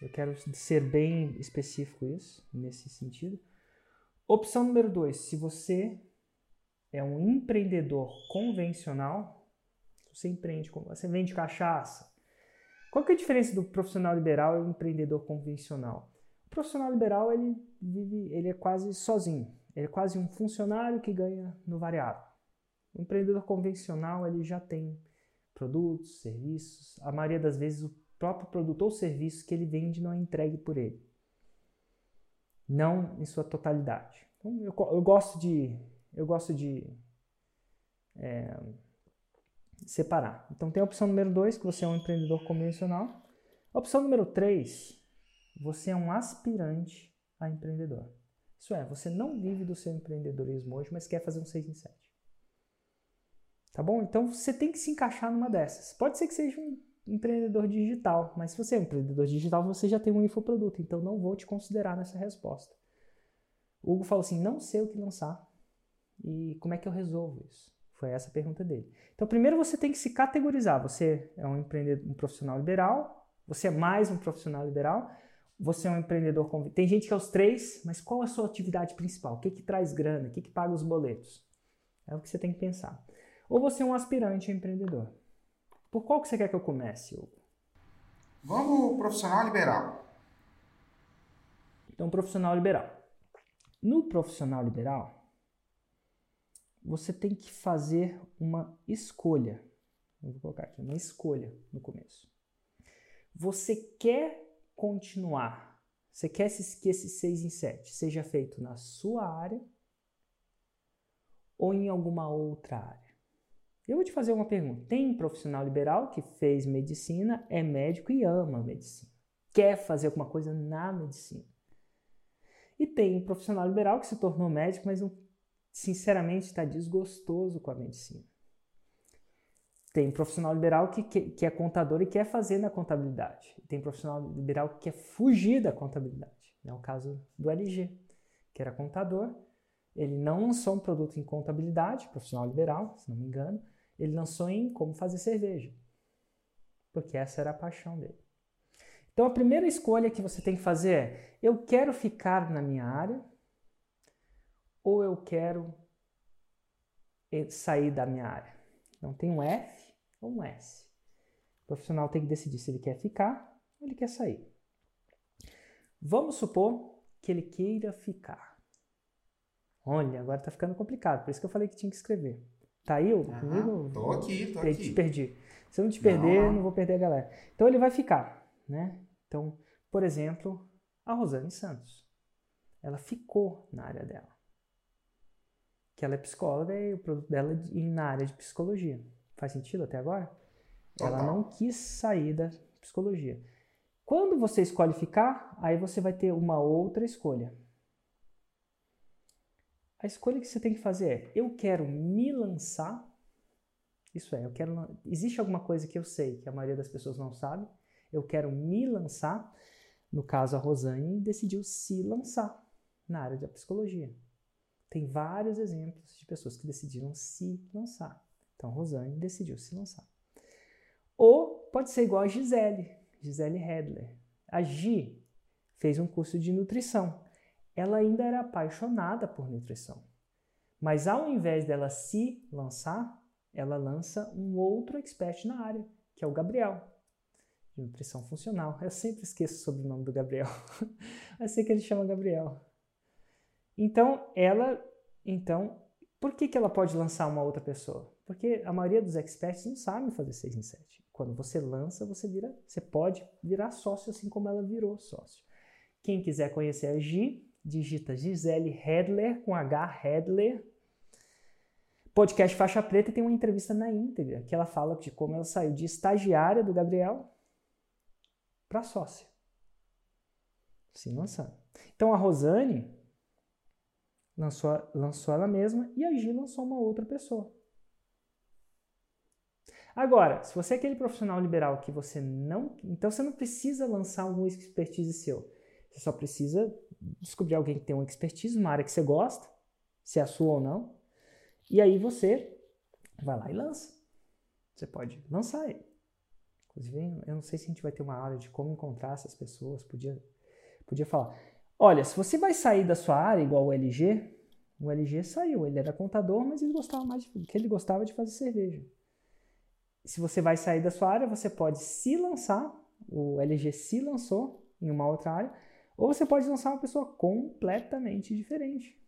Eu quero ser bem específico isso nesse sentido. Opção número dois, se você é um empreendedor convencional, você empreende, você vende cachaça. Qual que é a diferença do profissional liberal e do empreendedor convencional? O profissional liberal ele vive, ele é quase sozinho. Ele é quase um funcionário que ganha no variável. O empreendedor convencional ele já tem produtos, serviços. A maioria das vezes o próprio produto ou serviço que ele vende não é entregue por ele. Não em sua totalidade. Então, eu, eu gosto de eu gosto de é, separar. Então tem a opção número 2, que você é um empreendedor convencional. A opção número 3, você é um aspirante a empreendedor. Isso é, você não vive do seu empreendedorismo hoje, mas quer fazer um 6 em 7. Tá bom? Então você tem que se encaixar numa dessas. Pode ser que seja um empreendedor digital, mas se você é um empreendedor digital, você já tem um infoproduto, então não vou te considerar nessa resposta. O Hugo falou assim: não sei o que lançar, e como é que eu resolvo isso? Foi essa a pergunta dele. Então, primeiro você tem que se categorizar. Você é um empreendedor, um profissional liberal, você é mais um profissional liberal, você é um empreendedor Tem gente que é os três, mas qual é a sua atividade principal? O que, que traz grana? O que, que paga os boletos? É o que você tem que pensar. Ou você é um aspirante a empreendedor. Por qual que você quer que eu comece, Hugo? Vamos profissional liberal. Então, profissional liberal. No profissional liberal, você tem que fazer uma escolha. Eu vou colocar aqui, uma escolha no começo. Você quer continuar Você quer que esse 6 em 7 seja feito na sua área ou em alguma outra área? Eu vou te fazer uma pergunta. Tem profissional liberal que fez medicina, é médico e ama medicina. Quer fazer alguma coisa na medicina. E tem profissional liberal que se tornou médico, mas sinceramente está desgostoso com a medicina. Tem profissional liberal que, que, que, é contador e quer fazer na contabilidade. Tem profissional liberal que quer fugir da contabilidade. É o caso do LG, que era contador. Ele não lançou um produto em contabilidade, profissional liberal, se não me engano. Ele lançou em como fazer cerveja. Porque essa era a paixão dele. Então a primeira escolha que você tem que fazer é: eu quero ficar na minha área ou eu quero eh, sair da minha área? Então tem um F ou um S. O profissional tem que decidir se ele quer ficar ou ele quer sair. Vamos supor que ele queira ficar. Olha, agora está ficando complicado, por isso que eu falei que tinha que escrever. Tá aí uhum, comigo? Tô aqui, tô eu aqui. Te perdi. Se eu não te perder, não. não vou perder a galera. Então ele vai ficar, né? Então, por exemplo, a Rosane Santos. Ela ficou na área dela. Que ela é psicóloga e o produto dela é na área de psicologia. Faz sentido até agora? Total. Ela não quis sair da psicologia. Quando você escolhe ficar, aí você vai ter uma outra escolha. A escolha que você tem que fazer é: eu quero me lançar. Isso é, eu quero. Existe alguma coisa que eu sei que a maioria das pessoas não sabe. Eu quero me lançar. No caso, a Rosane decidiu se lançar na área da psicologia. Tem vários exemplos de pessoas que decidiram se lançar. Então, Rosane decidiu se lançar. Ou pode ser igual a Gisele, Gisele Hedler. A Gi fez um curso de nutrição. Ela ainda era apaixonada por nutrição. Mas ao invés dela se lançar, ela lança um outro expert na área, que é o Gabriel, de nutrição funcional. Eu sempre esqueço sobre o nome do Gabriel. Eu sei que ele chama Gabriel. Então, ela, então, por que, que ela pode lançar uma outra pessoa? Porque a maioria dos experts não sabem fazer 6 em 7. Quando você lança, você vira, você pode virar sócio assim como ela virou sócio. Quem quiser conhecer a Gi, digita Gisele Hedler com H Hedler. Podcast Faixa Preta tem uma entrevista na íntegra que ela fala de como ela saiu de estagiária do Gabriel para sócia. Se lançando. Então a Rosane lançou, lançou ela mesma e a Gi lançou uma outra pessoa. Agora, se você é aquele profissional liberal que você não. Então você não precisa lançar um expertise seu. Você só precisa descobrir alguém que tem uma expertise, uma área que você gosta, se é a sua ou não. E aí você vai lá e lança. Você pode lançar ele. Inclusive, eu não sei se a gente vai ter uma aula de como encontrar essas pessoas. Podia, podia falar. Olha, se você vai sair da sua área igual o LG, o LG saiu. Ele era contador, mas ele gostava mais de, que ele gostava de fazer cerveja se você vai sair da sua área, você pode se lançar, o LG se lançou em uma outra área, ou você pode lançar uma pessoa completamente diferente.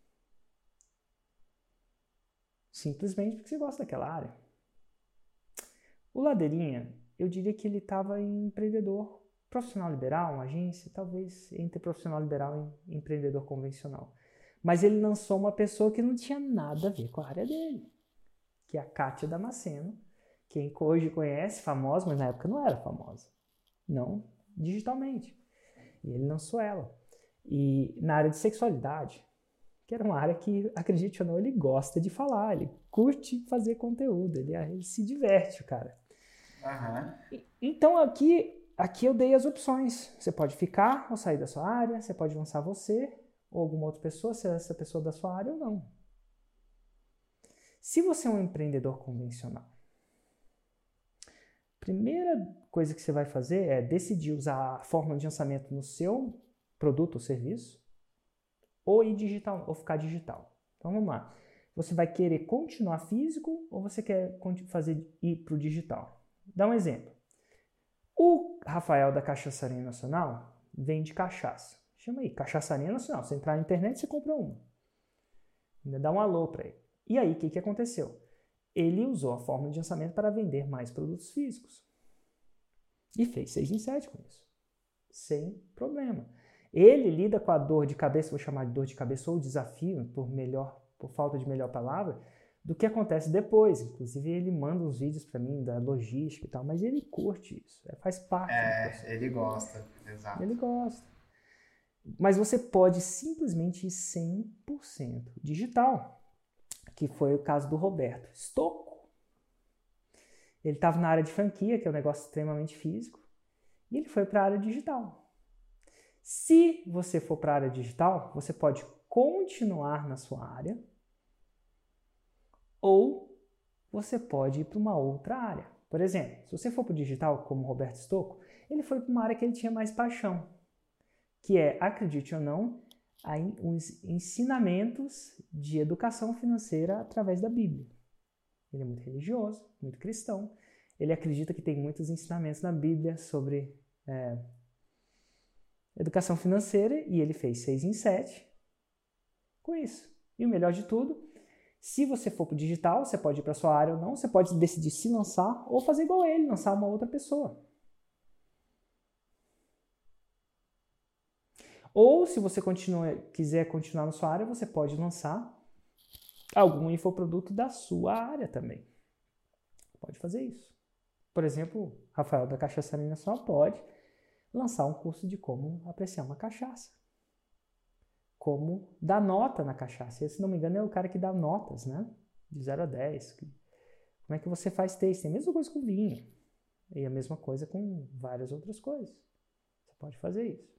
Simplesmente porque você gosta daquela área. O Ladeirinha, eu diria que ele estava em empreendedor profissional liberal, uma agência, talvez entre profissional liberal e empreendedor convencional. Mas ele lançou uma pessoa que não tinha nada a ver com a área dele, que é a Kátia Damasceno, quem hoje conhece, famosa, mas na época não era famosa. Não digitalmente. E ele lançou ela. E na área de sexualidade, que era uma área que, acredite ou não, ele gosta de falar, ele curte fazer conteúdo, ele, ele se diverte, cara. Uhum. Então aqui, aqui eu dei as opções. Você pode ficar ou sair da sua área, você pode lançar você ou alguma outra pessoa, se é essa pessoa da sua área ou não. Se você é um empreendedor convencional, Primeira coisa que você vai fazer é decidir usar a fórmula de lançamento no seu produto ou serviço ou ir digital ou ficar digital. Então vamos lá. Você vai querer continuar físico ou você quer fazer ir para o digital? Dá um exemplo. O Rafael da Cachaçaria Nacional vende cachaça. Chama aí, Cachaçaria Nacional. Você entrar na internet, você compra uma. Ainda dá um alô para ele. E aí, o que, que aconteceu? Ele usou a fórmula de lançamento para vender mais produtos físicos. E fez 6 em 7 com isso. Sem problema. Ele lida com a dor de cabeça, vou chamar de dor de cabeça ou desafio, por melhor, por falta de melhor palavra, do que acontece depois. Inclusive, ele manda uns vídeos para mim da logística e tal, mas ele curte isso, é, faz parte. É, ele gosta, exato. Ele gosta. Mas você pode simplesmente ir 100% digital, que foi o caso do Roberto Stocco. Ele estava na área de franquia, que é um negócio extremamente físico, e ele foi para a área digital. Se você for para a área digital, você pode continuar na sua área, ou você pode ir para uma outra área. Por exemplo, se você for para o digital, como Roberto Stocco, ele foi para uma área que ele tinha mais paixão, que é, acredite ou não, os ensinamentos de educação financeira através da Bíblia. Ele é muito religioso, muito cristão. Ele acredita que tem muitos ensinamentos na Bíblia sobre é, educação financeira e ele fez seis em sete com isso. E o melhor de tudo, se você for para o digital, você pode ir para sua área ou não, você pode decidir se lançar ou fazer igual ele, lançar uma outra pessoa. Ou se você continua, quiser continuar na sua área, você pode lançar algum infoproduto da sua área também. Pode fazer isso. Por exemplo, Rafael da Cachaçaria só pode lançar um curso de como apreciar uma cachaça como dar nota na cachaça. Se não me engano, é o cara que dá notas, né? De 0 a 10. Como é que você faz tasting? A mesma coisa com vinho. E a mesma coisa com várias outras coisas. Você pode fazer isso.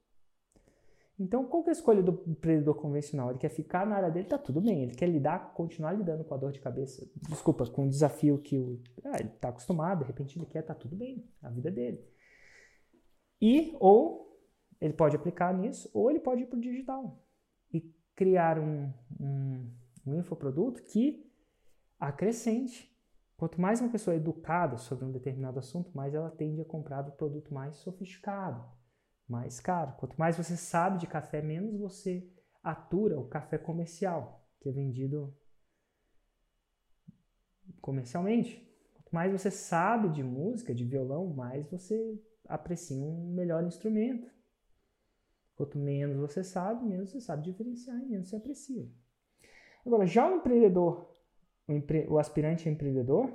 Então, qual que é a escolha do empreendedor convencional? Ele quer ficar na área dele, tá tudo bem. Ele quer lidar, continuar lidando com a dor de cabeça. Desculpa, com o desafio que o, ah, ele está acostumado, de repente ele quer, tá tudo bem. A vida dele. E, ou, ele pode aplicar nisso, ou ele pode ir para o digital criar um, um, um infoproduto que acrescente. Quanto mais uma pessoa é educada sobre um determinado assunto, mais ela tende a comprar o produto mais sofisticado, mais caro. Quanto mais você sabe de café, menos você atura o café comercial, que é vendido comercialmente. Quanto mais você sabe de música, de violão, mais você aprecia um melhor instrumento. Quanto menos você sabe, menos você sabe diferenciar e menos você aprecia. Agora, já o empreendedor, o, empre, o aspirante empreendedor,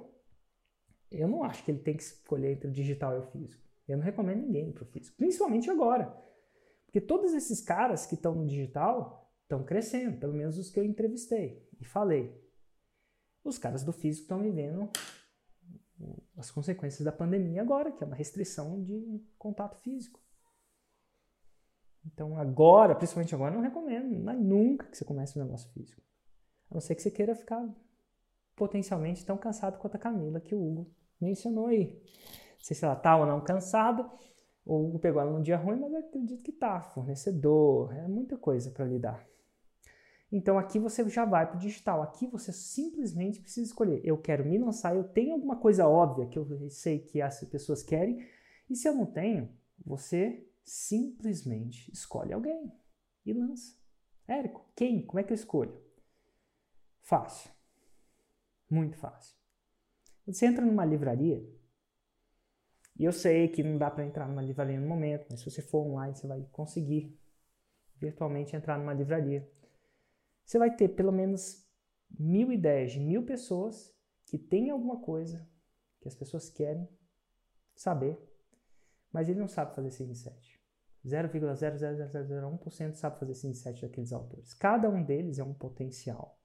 eu não acho que ele tem que escolher entre o digital e o físico. Eu não recomendo ninguém para o físico, principalmente agora. Porque todos esses caras que estão no digital estão crescendo, pelo menos os que eu entrevistei e falei. Os caras do físico estão vivendo as consequências da pandemia agora, que é uma restrição de contato físico. Então agora, principalmente agora, não recomendo, mas nunca que você comece um negócio físico. A não ser que você queira ficar potencialmente tão cansado quanto a Camila, que o Hugo mencionou aí. Sei se ela tá ou não cansada, o Hugo pegou ela num dia ruim, mas eu acredito que tá. Fornecedor, é muita coisa para lidar. Então aqui você já vai para o digital. Aqui você simplesmente precisa escolher. Eu quero me lançar, eu tenho alguma coisa óbvia que eu sei que as pessoas querem. E se eu não tenho, você simplesmente escolhe alguém e lança. Érico, quem? Como é que eu escolho? Fácil. Muito fácil. Você entra numa livraria, e eu sei que não dá para entrar numa livraria no momento, mas se você for online, você vai conseguir virtualmente entrar numa livraria. Você vai ter pelo menos mil ideias de mil pessoas que têm alguma coisa que as pessoas querem saber, mas ele não sabe fazer 6 em 7. 0,00001% sabe fazer Sim 7 daqueles autores. Cada um deles é um potencial.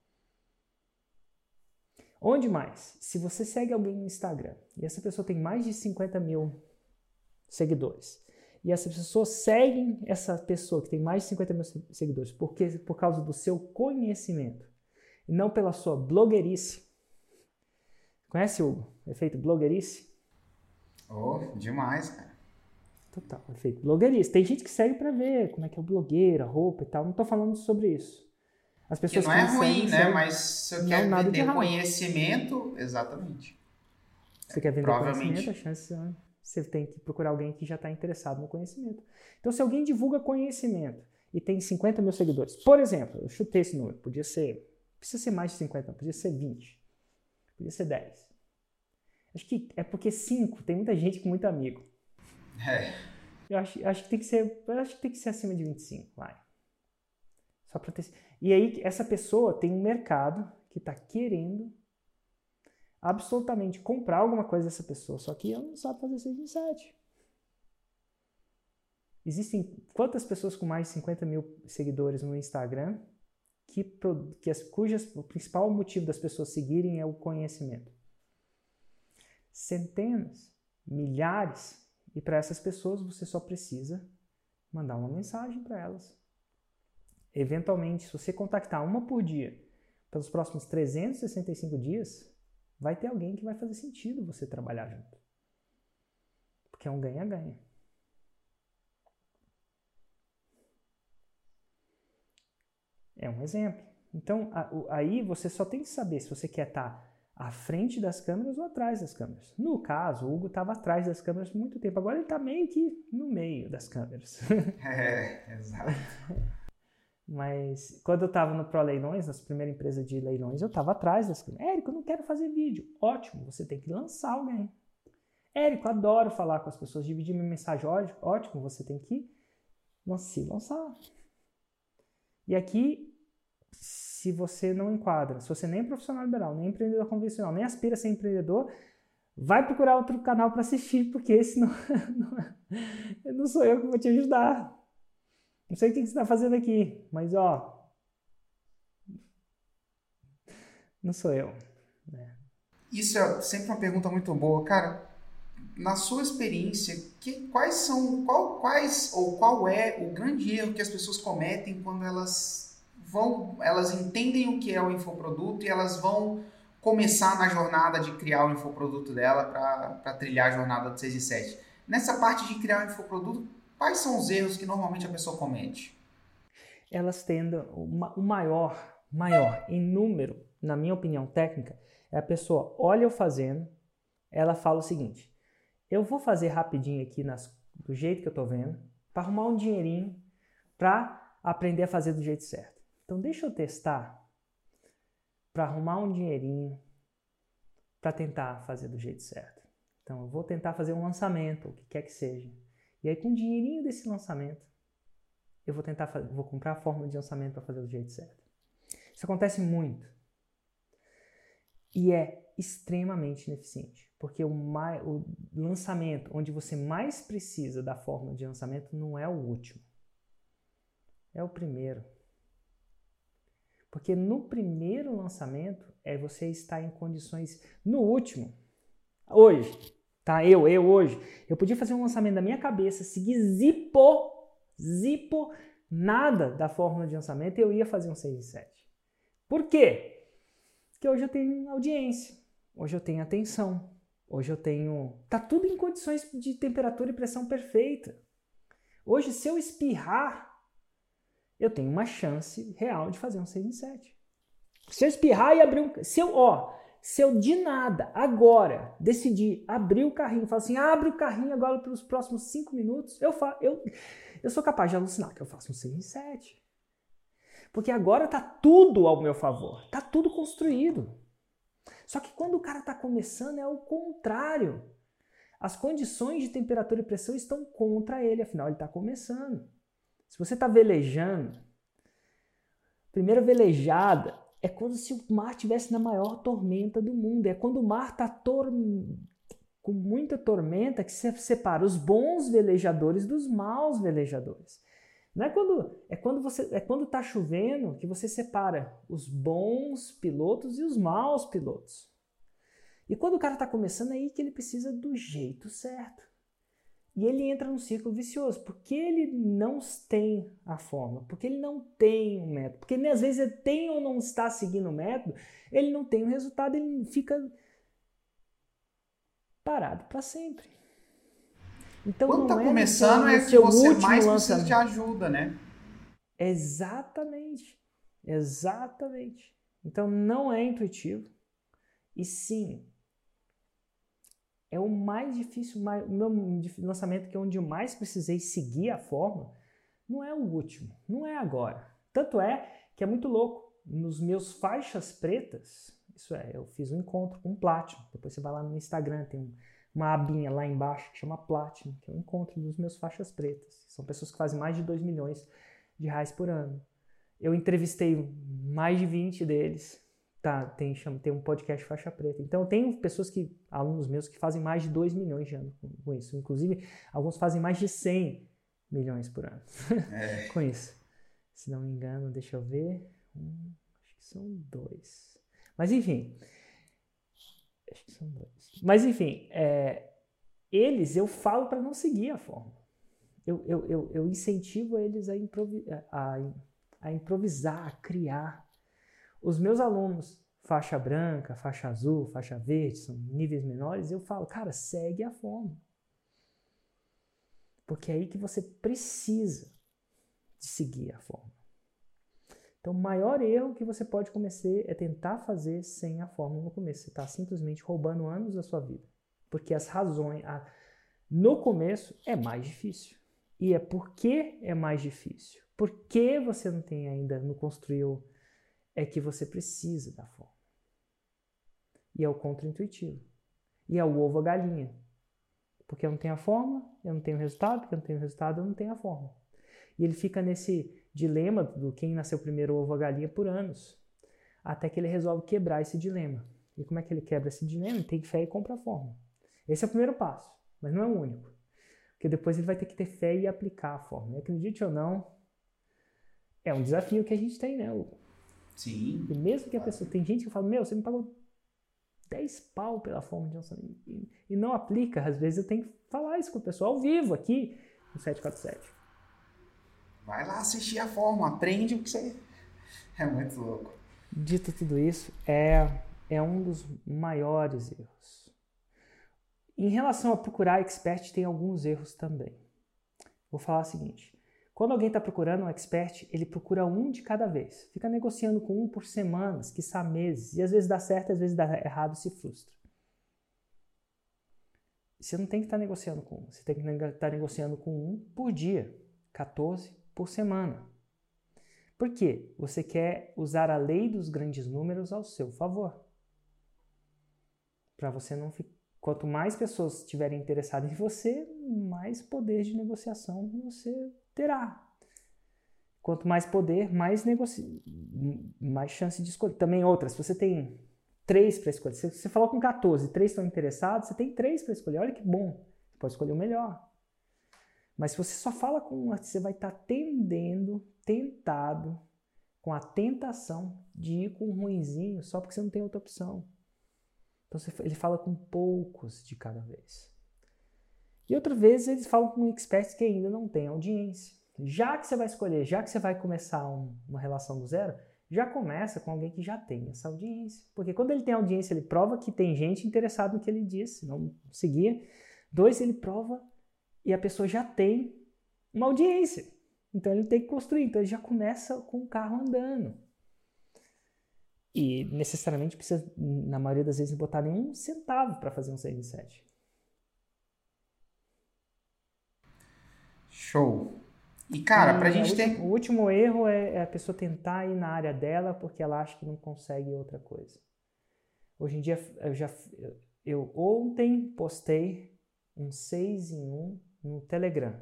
Onde mais? Se você segue alguém no Instagram e essa pessoa tem mais de 50 mil seguidores, e essa pessoa segue essa pessoa que tem mais de 50 mil seguidores porque, por causa do seu conhecimento, e não pela sua blogueirice. Conhece o efeito blogueirice? Oh, demais, cara. Total, efeito blogueirista. Tem gente que segue para ver como é que é o blogueiro, a roupa e tal. Não tô falando sobre isso. As pessoas que não é ruim, né? Mas se eu quero vender conhecimento, exatamente. Você quer vender conhecimento, a chance é, você tem que procurar alguém que já está interessado no conhecimento. Então, se alguém divulga conhecimento e tem 50 mil seguidores, por exemplo, eu chutei esse número, podia ser, precisa ser mais de 50, podia ser 20, podia ser 10. Acho que é porque 5 tem muita gente com muito amigo. É. Eu acho, acho que tem que ser, eu acho que tem que ser acima de 25, vai. Só para ter. E aí essa pessoa tem um mercado que está querendo absolutamente comprar alguma coisa dessa pessoa, só que ela não sabe fazer 6 em 7. Existem quantas pessoas com mais de 50 mil seguidores no Instagram que, que as, cujas o principal motivo das pessoas seguirem é o conhecimento? Centenas, milhares. E para essas pessoas você só precisa mandar uma mensagem para elas. Eventualmente, se você contactar uma por dia pelos próximos 365 dias, vai ter alguém que vai fazer sentido você trabalhar junto. Porque é um ganha-ganha. É um exemplo. Então, aí você só tem que saber se você quer estar à frente das câmeras ou atrás das câmeras. No caso, o Hugo estava atrás das câmeras por muito tempo. Agora ele está meio que no meio das câmeras. É, exato. Mas quando eu estava no Pro Leilões, na primeira empresa de leilões, eu estava atrás das câmeras. Érico, eu não quero fazer vídeo. Ótimo, você tem que lançar alguém. Érico, adoro falar com as pessoas, dividir minha mensagem. Ótimo, você tem que se lançar. E aqui, se você não enquadra, se você nem é profissional liberal, nem é empreendedor convencional, nem aspira a ser empreendedor, vai procurar outro canal para assistir, porque esse não, não, não sou eu que vou te ajudar. Não sei o que você está fazendo aqui, mas ó. Não sou eu. Né? Isso é sempre uma pergunta muito boa. Cara, na sua experiência, que, quais são, qual, quais ou qual é o grande erro que as pessoas cometem quando elas vão, elas entendem o que é o infoproduto e elas vão começar na jornada de criar o infoproduto dela para trilhar a jornada do 6 e 7. Nessa parte de criar o infoproduto, Quais são os erros que normalmente a pessoa comete? Elas tendem, o maior, maior em número, na minha opinião técnica, é a pessoa olha eu fazendo, ela fala o seguinte: eu vou fazer rapidinho aqui nas, do jeito que eu tô vendo, para arrumar um dinheirinho para aprender a fazer do jeito certo. Então deixa eu testar para arrumar um dinheirinho para tentar fazer do jeito certo. Então eu vou tentar fazer um lançamento, o que quer que seja. E aí, com o dinheirinho desse lançamento, eu vou tentar vou comprar a fórmula de lançamento para fazer do jeito certo. Isso acontece muito. E é extremamente ineficiente, porque o, mais, o lançamento onde você mais precisa da fórmula de lançamento não é o último, é o primeiro. Porque no primeiro lançamento é você estar em condições. No último, hoje, Tá? Eu, eu hoje, eu podia fazer um lançamento da minha cabeça, seguir zipo, zipo, nada da fórmula de lançamento e eu ia fazer um 6 e 7. Por quê? Porque hoje eu tenho audiência, hoje eu tenho atenção, hoje eu tenho. Tá tudo em condições de temperatura e pressão perfeita. Hoje, se eu espirrar, eu tenho uma chance real de fazer um 6 em 7. Se eu espirrar e abrir um. Se eu, ó, se eu de nada, agora, decidir abrir o carrinho, falar assim, abre o carrinho agora pelos próximos cinco minutos, eu, fa eu, eu sou capaz de alucinar que eu faço um 6 em 7. Porque agora tá tudo ao meu favor, tá tudo construído. Só que quando o cara está começando é o contrário. As condições de temperatura e pressão estão contra ele, afinal ele está começando. Se você está velejando, primeira velejada, é quando se o mar estivesse na maior tormenta do mundo. É quando o mar está tor com muita tormenta que se separa os bons velejadores dos maus velejadores. Não é quando é quando você é quando está chovendo que você separa os bons pilotos e os maus pilotos. E quando o cara está começando é aí que ele precisa do jeito certo. E ele entra num círculo vicioso, porque ele não tem a forma, porque ele não tem um método, porque ele, às vezes ele tem ou não está seguindo o método, ele não tem o resultado, ele fica parado para sempre. Então, Quando está é começando é que você mais precisa de ajuda, né? Exatamente. Exatamente. Então não é intuitivo. E sim, é o mais difícil, o meu lançamento que é onde eu mais precisei seguir a forma, não é o último, não é agora. Tanto é que é muito louco. Nos meus faixas pretas, isso é, eu fiz um encontro com um Platinum. Depois você vai lá no Instagram, tem um uma abinha lá embaixo que chama Platinum, que é o encontro dos meus faixas pretas. São pessoas que fazem mais de 2 milhões de reais por ano. Eu entrevistei mais de 20 deles. Tá, tem, chama, tem um podcast faixa preta. Então, tem pessoas que, alunos meus, que fazem mais de 2 milhões de anos com, isso. Inclusive, alguns fazem mais de 100 milhões por ano é. com isso. Se não me engano, deixa eu ver. Um, acho que são dois. Mas, enfim, Acho que são dois. Mas enfim, é, eles eu falo para não seguir a fórmula. Eu, eu, eu, eu incentivo eles a, improvi a, a improvisar, a criar. Os meus alunos, faixa branca, faixa azul, faixa verde, são níveis menores, eu falo, cara, segue a fórmula. Porque é aí que você precisa de seguir a fórmula. Então, o maior erro que você pode cometer é tentar fazer sem a fórmula no começo. Você está simplesmente roubando anos da sua vida. Porque as razões. A... No começo é mais difícil. E é porque é mais difícil. Porque você não tem ainda, não construiu, é que você precisa da fórmula. E é o contra-intuitivo. E é o ovo a galinha. Porque eu não tenho a fórmula, eu não tenho resultado, porque eu não tenho resultado, eu não tenho a fórmula. E ele fica nesse dilema do quem nasceu primeiro ovo a galinha por anos, até que ele resolve quebrar esse dilema. E como é que ele quebra esse dilema? Ele tem fé e compra a fórmula. Esse é o primeiro passo, mas não é o único. Porque depois ele vai ter que ter fé e aplicar a fórmula. E acredite ou não, é um desafio que a gente tem, né? Sim. E mesmo que a pessoa. Tem gente que fala, meu, você me pagou 10 pau pela fórmula de Johnson e, e não aplica. Às vezes eu tenho que falar isso com o pessoal ao vivo aqui no 747. Vai lá assistir a forma, aprende o que você. É muito louco. Dito tudo isso, é, é um dos maiores erros. Em relação a procurar expert, tem alguns erros também. Vou falar o seguinte: quando alguém está procurando um expert, ele procura um de cada vez. Fica negociando com um por semanas, quiçá meses. E às vezes dá certo, às vezes dá errado, se frustra. Você não tem que estar tá negociando com um, você tem que estar tá negociando com um por dia. 14, por semana. Por quê? Você quer usar a lei dos grandes números ao seu favor. Para você não ficar. Quanto mais pessoas estiverem interessadas em você, mais poder de negociação você terá. Quanto mais poder, mais, negoci... mais chance de escolher. Também outras, se você tem três para escolher, se você falou com 14, três estão interessados, você tem três para escolher. Olha que bom. Você pode escolher o melhor. Mas se você só fala com uma, você vai estar tá tendendo, tentado, com a tentação de ir com um ruinzinho só porque você não tem outra opção. Então você, ele fala com poucos de cada vez. E outra vez eles falam com experts que ainda não têm audiência. Já que você vai escolher, já que você vai começar um, uma relação do zero, já começa com alguém que já tem essa audiência. Porque quando ele tem audiência, ele prova que tem gente interessada no que ele disse, não seguia. Dois, ele prova e a pessoa já tem uma audiência. Então ele tem que construir. Então ele já começa com o carro andando. E necessariamente precisa, na maioria das vezes, botar nenhum centavo para fazer um 6 em 7. Show. E cara, para a gente ter. O último erro é, é a pessoa tentar ir na área dela porque ela acha que não consegue outra coisa. Hoje em dia, eu já. Eu ontem postei um 6 em 1 no Telegram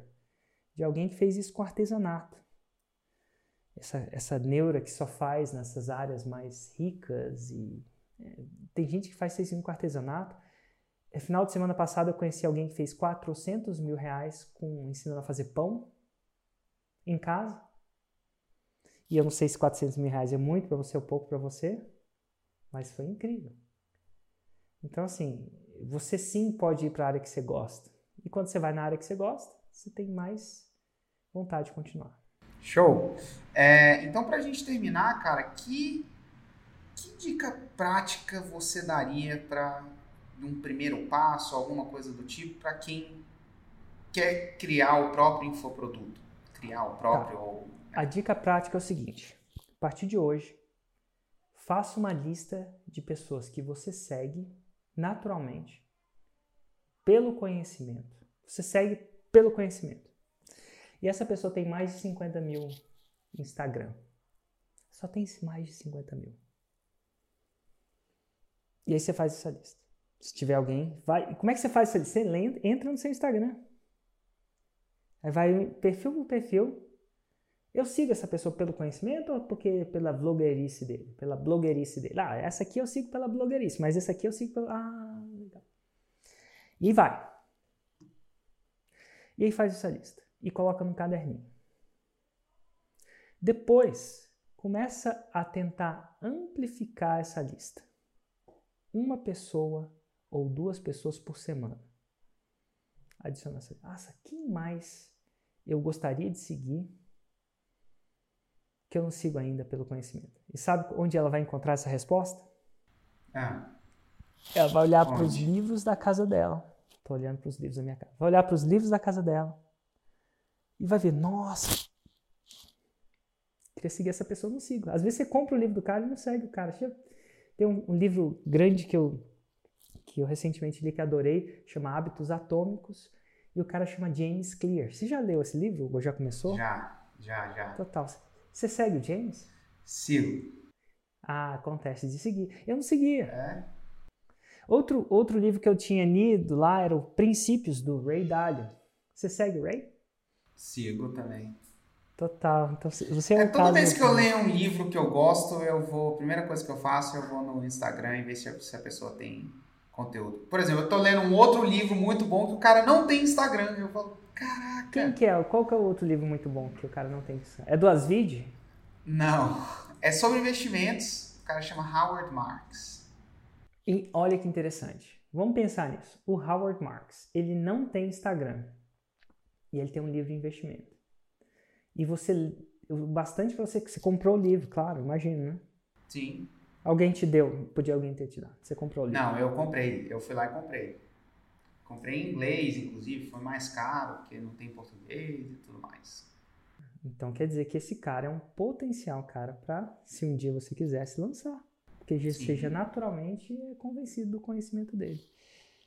de alguém que fez isso com artesanato. Essa, essa neura que só faz nessas áreas mais ricas e é, tem gente que faz isso com artesanato. É, final de semana passada eu conheci alguém que fez 400 mil reais com ensinando a fazer pão em casa. E eu não sei se 400 mil reais é muito para você ou pouco para você, mas foi incrível. Então, assim, você sim pode ir para a área que você gosta. E quando você vai na área que você gosta, você tem mais vontade de continuar. Show! É, então, para a gente terminar, cara, que, que dica prática você daria para um primeiro passo, alguma coisa do tipo, para quem quer criar o próprio infoproduto? Criar o próprio. Tá. Ou... A dica prática é o seguinte: a partir de hoje, faça uma lista de pessoas que você segue naturalmente pelo conhecimento. Você segue pelo conhecimento. E essa pessoa tem mais de 50 mil Instagram. Só tem mais de 50 mil. E aí você faz essa lista. Se tiver alguém, vai. Como é que você faz isso? Você entra no seu Instagram. Aí vai perfil por perfil. Eu sigo essa pessoa pelo conhecimento ou porque pela blogueirice dele? Pela blogueirice dele. Ah, essa aqui eu sigo pela blogueirice, mas essa aqui eu sigo pela. Ah, legal. E vai. E aí faz essa lista. E coloca num caderninho. Depois, começa a tentar amplificar essa lista. Uma pessoa ou duas pessoas por semana. Adiciona essa. Nossa, quem mais eu gostaria de seguir que eu não sigo ainda pelo conhecimento? E sabe onde ela vai encontrar essa resposta? Ah. Ela vai olhar para os livros da casa dela. Estou olhando para os livros da minha casa. Vai olhar para os livros da casa dela e vai ver, nossa, queria seguir essa pessoa, não sigo. Às vezes você compra o livro do cara e não segue o cara. Tem um, um livro grande que eu que eu recentemente li que adorei, chama Hábitos Atômicos, e o cara chama James Clear. Você já leu esse livro? Ou já começou? Já, já, já. Total. Você segue o James? Sigo. Ah, acontece de seguir. Eu não seguia. É? Outro, outro livro que eu tinha lido lá era o Princípios, do Ray Dalio. Você segue o Ray? Sigo também. Total. Então, você é, um é Toda vez que eu leio um livro que eu gosto, eu vou. A primeira coisa que eu faço, eu vou no Instagram e ver se a pessoa tem conteúdo. Por exemplo, eu tô lendo um outro livro muito bom que o cara não tem Instagram. Eu falo, caraca. Quem que é? Qual que é o outro livro muito bom que o cara não tem Instagram? É do Asvid? Não. É sobre investimentos. O cara chama Howard Marks. E olha que interessante. Vamos pensar nisso. O Howard Marks, ele não tem Instagram. E ele tem um livro de investimento. E você, bastante para você que você comprou o livro, claro, imagina, né? Sim. Alguém te deu, podia alguém ter te dado. Você comprou o livro? Não, eu comprei. Eu fui lá e comprei. Comprei em inglês, inclusive, foi mais caro, porque não tem português e tudo mais. Então quer dizer que esse cara é um potencial cara para, se um dia você quisesse lançar. Porque já seja naturalmente convencido do conhecimento dele.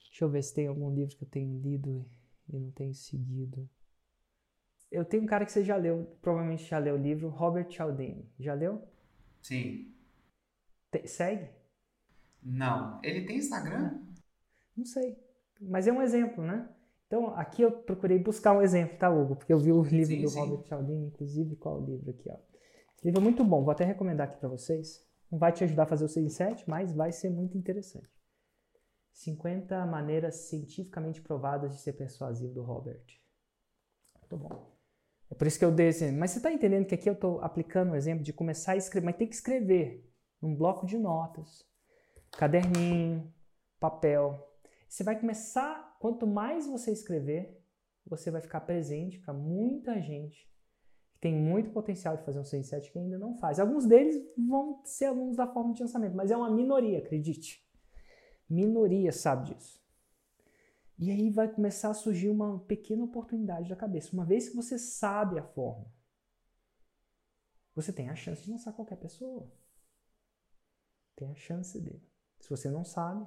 Deixa eu ver se tem algum livro que eu tenho lido e não tenho seguido. Eu tenho um cara que você já leu, provavelmente já leu o livro, Robert Cialdini. Já leu? Sim. Te, segue? Não. Ele tem Instagram? Não. sei. Mas é um exemplo, né? Então, aqui eu procurei buscar um exemplo, tá, Hugo? Porque eu vi o livro sim, do sim. Robert Cialdini, inclusive, qual o livro aqui, ó. Esse livro é muito bom, vou até recomendar aqui para vocês. Não vai te ajudar a fazer o 6 em 7, mas vai ser muito interessante. 50 maneiras cientificamente provadas de ser persuasivo do Robert. Muito bom. É por isso que eu dei esse. Mas você está entendendo que aqui eu estou aplicando o exemplo de começar a escrever, mas tem que escrever num bloco de notas, caderninho, papel. Você vai começar, quanto mais você escrever, você vai ficar presente para muita gente que tem muito potencial de fazer um 6 7 que ainda não faz. Alguns deles vão ser alunos da forma de lançamento, mas é uma minoria, acredite. Minoria sabe disso. E aí vai começar a surgir uma pequena oportunidade da cabeça. Uma vez que você sabe a forma, você tem a chance de lançar qualquer pessoa tem a chance dele. Se você não sabe,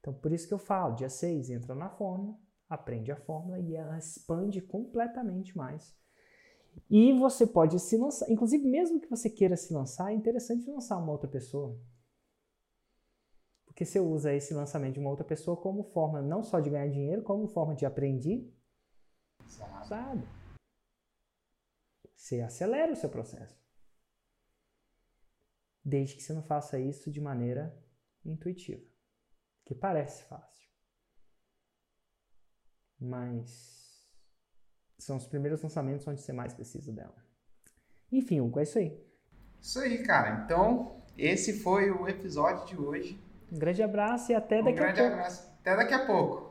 então por isso que eu falo, dia 6 entra na fórmula, aprende a fórmula e ela expande completamente mais. E você pode se lançar, inclusive mesmo que você queira se lançar, é interessante lançar uma outra pessoa. Porque você usa esse lançamento de uma outra pessoa como forma não só de ganhar dinheiro, como forma de aprender. Sabe? Você acelera o seu processo desde que você não faça isso de maneira intuitiva, que parece fácil. Mas são os primeiros lançamentos onde você mais precisa dela. Enfim, Hugo, é isso aí. Isso aí, cara. Então, esse foi o episódio de hoje. Um grande abraço e até daqui um a pouco. Um grande abraço. Até daqui a pouco.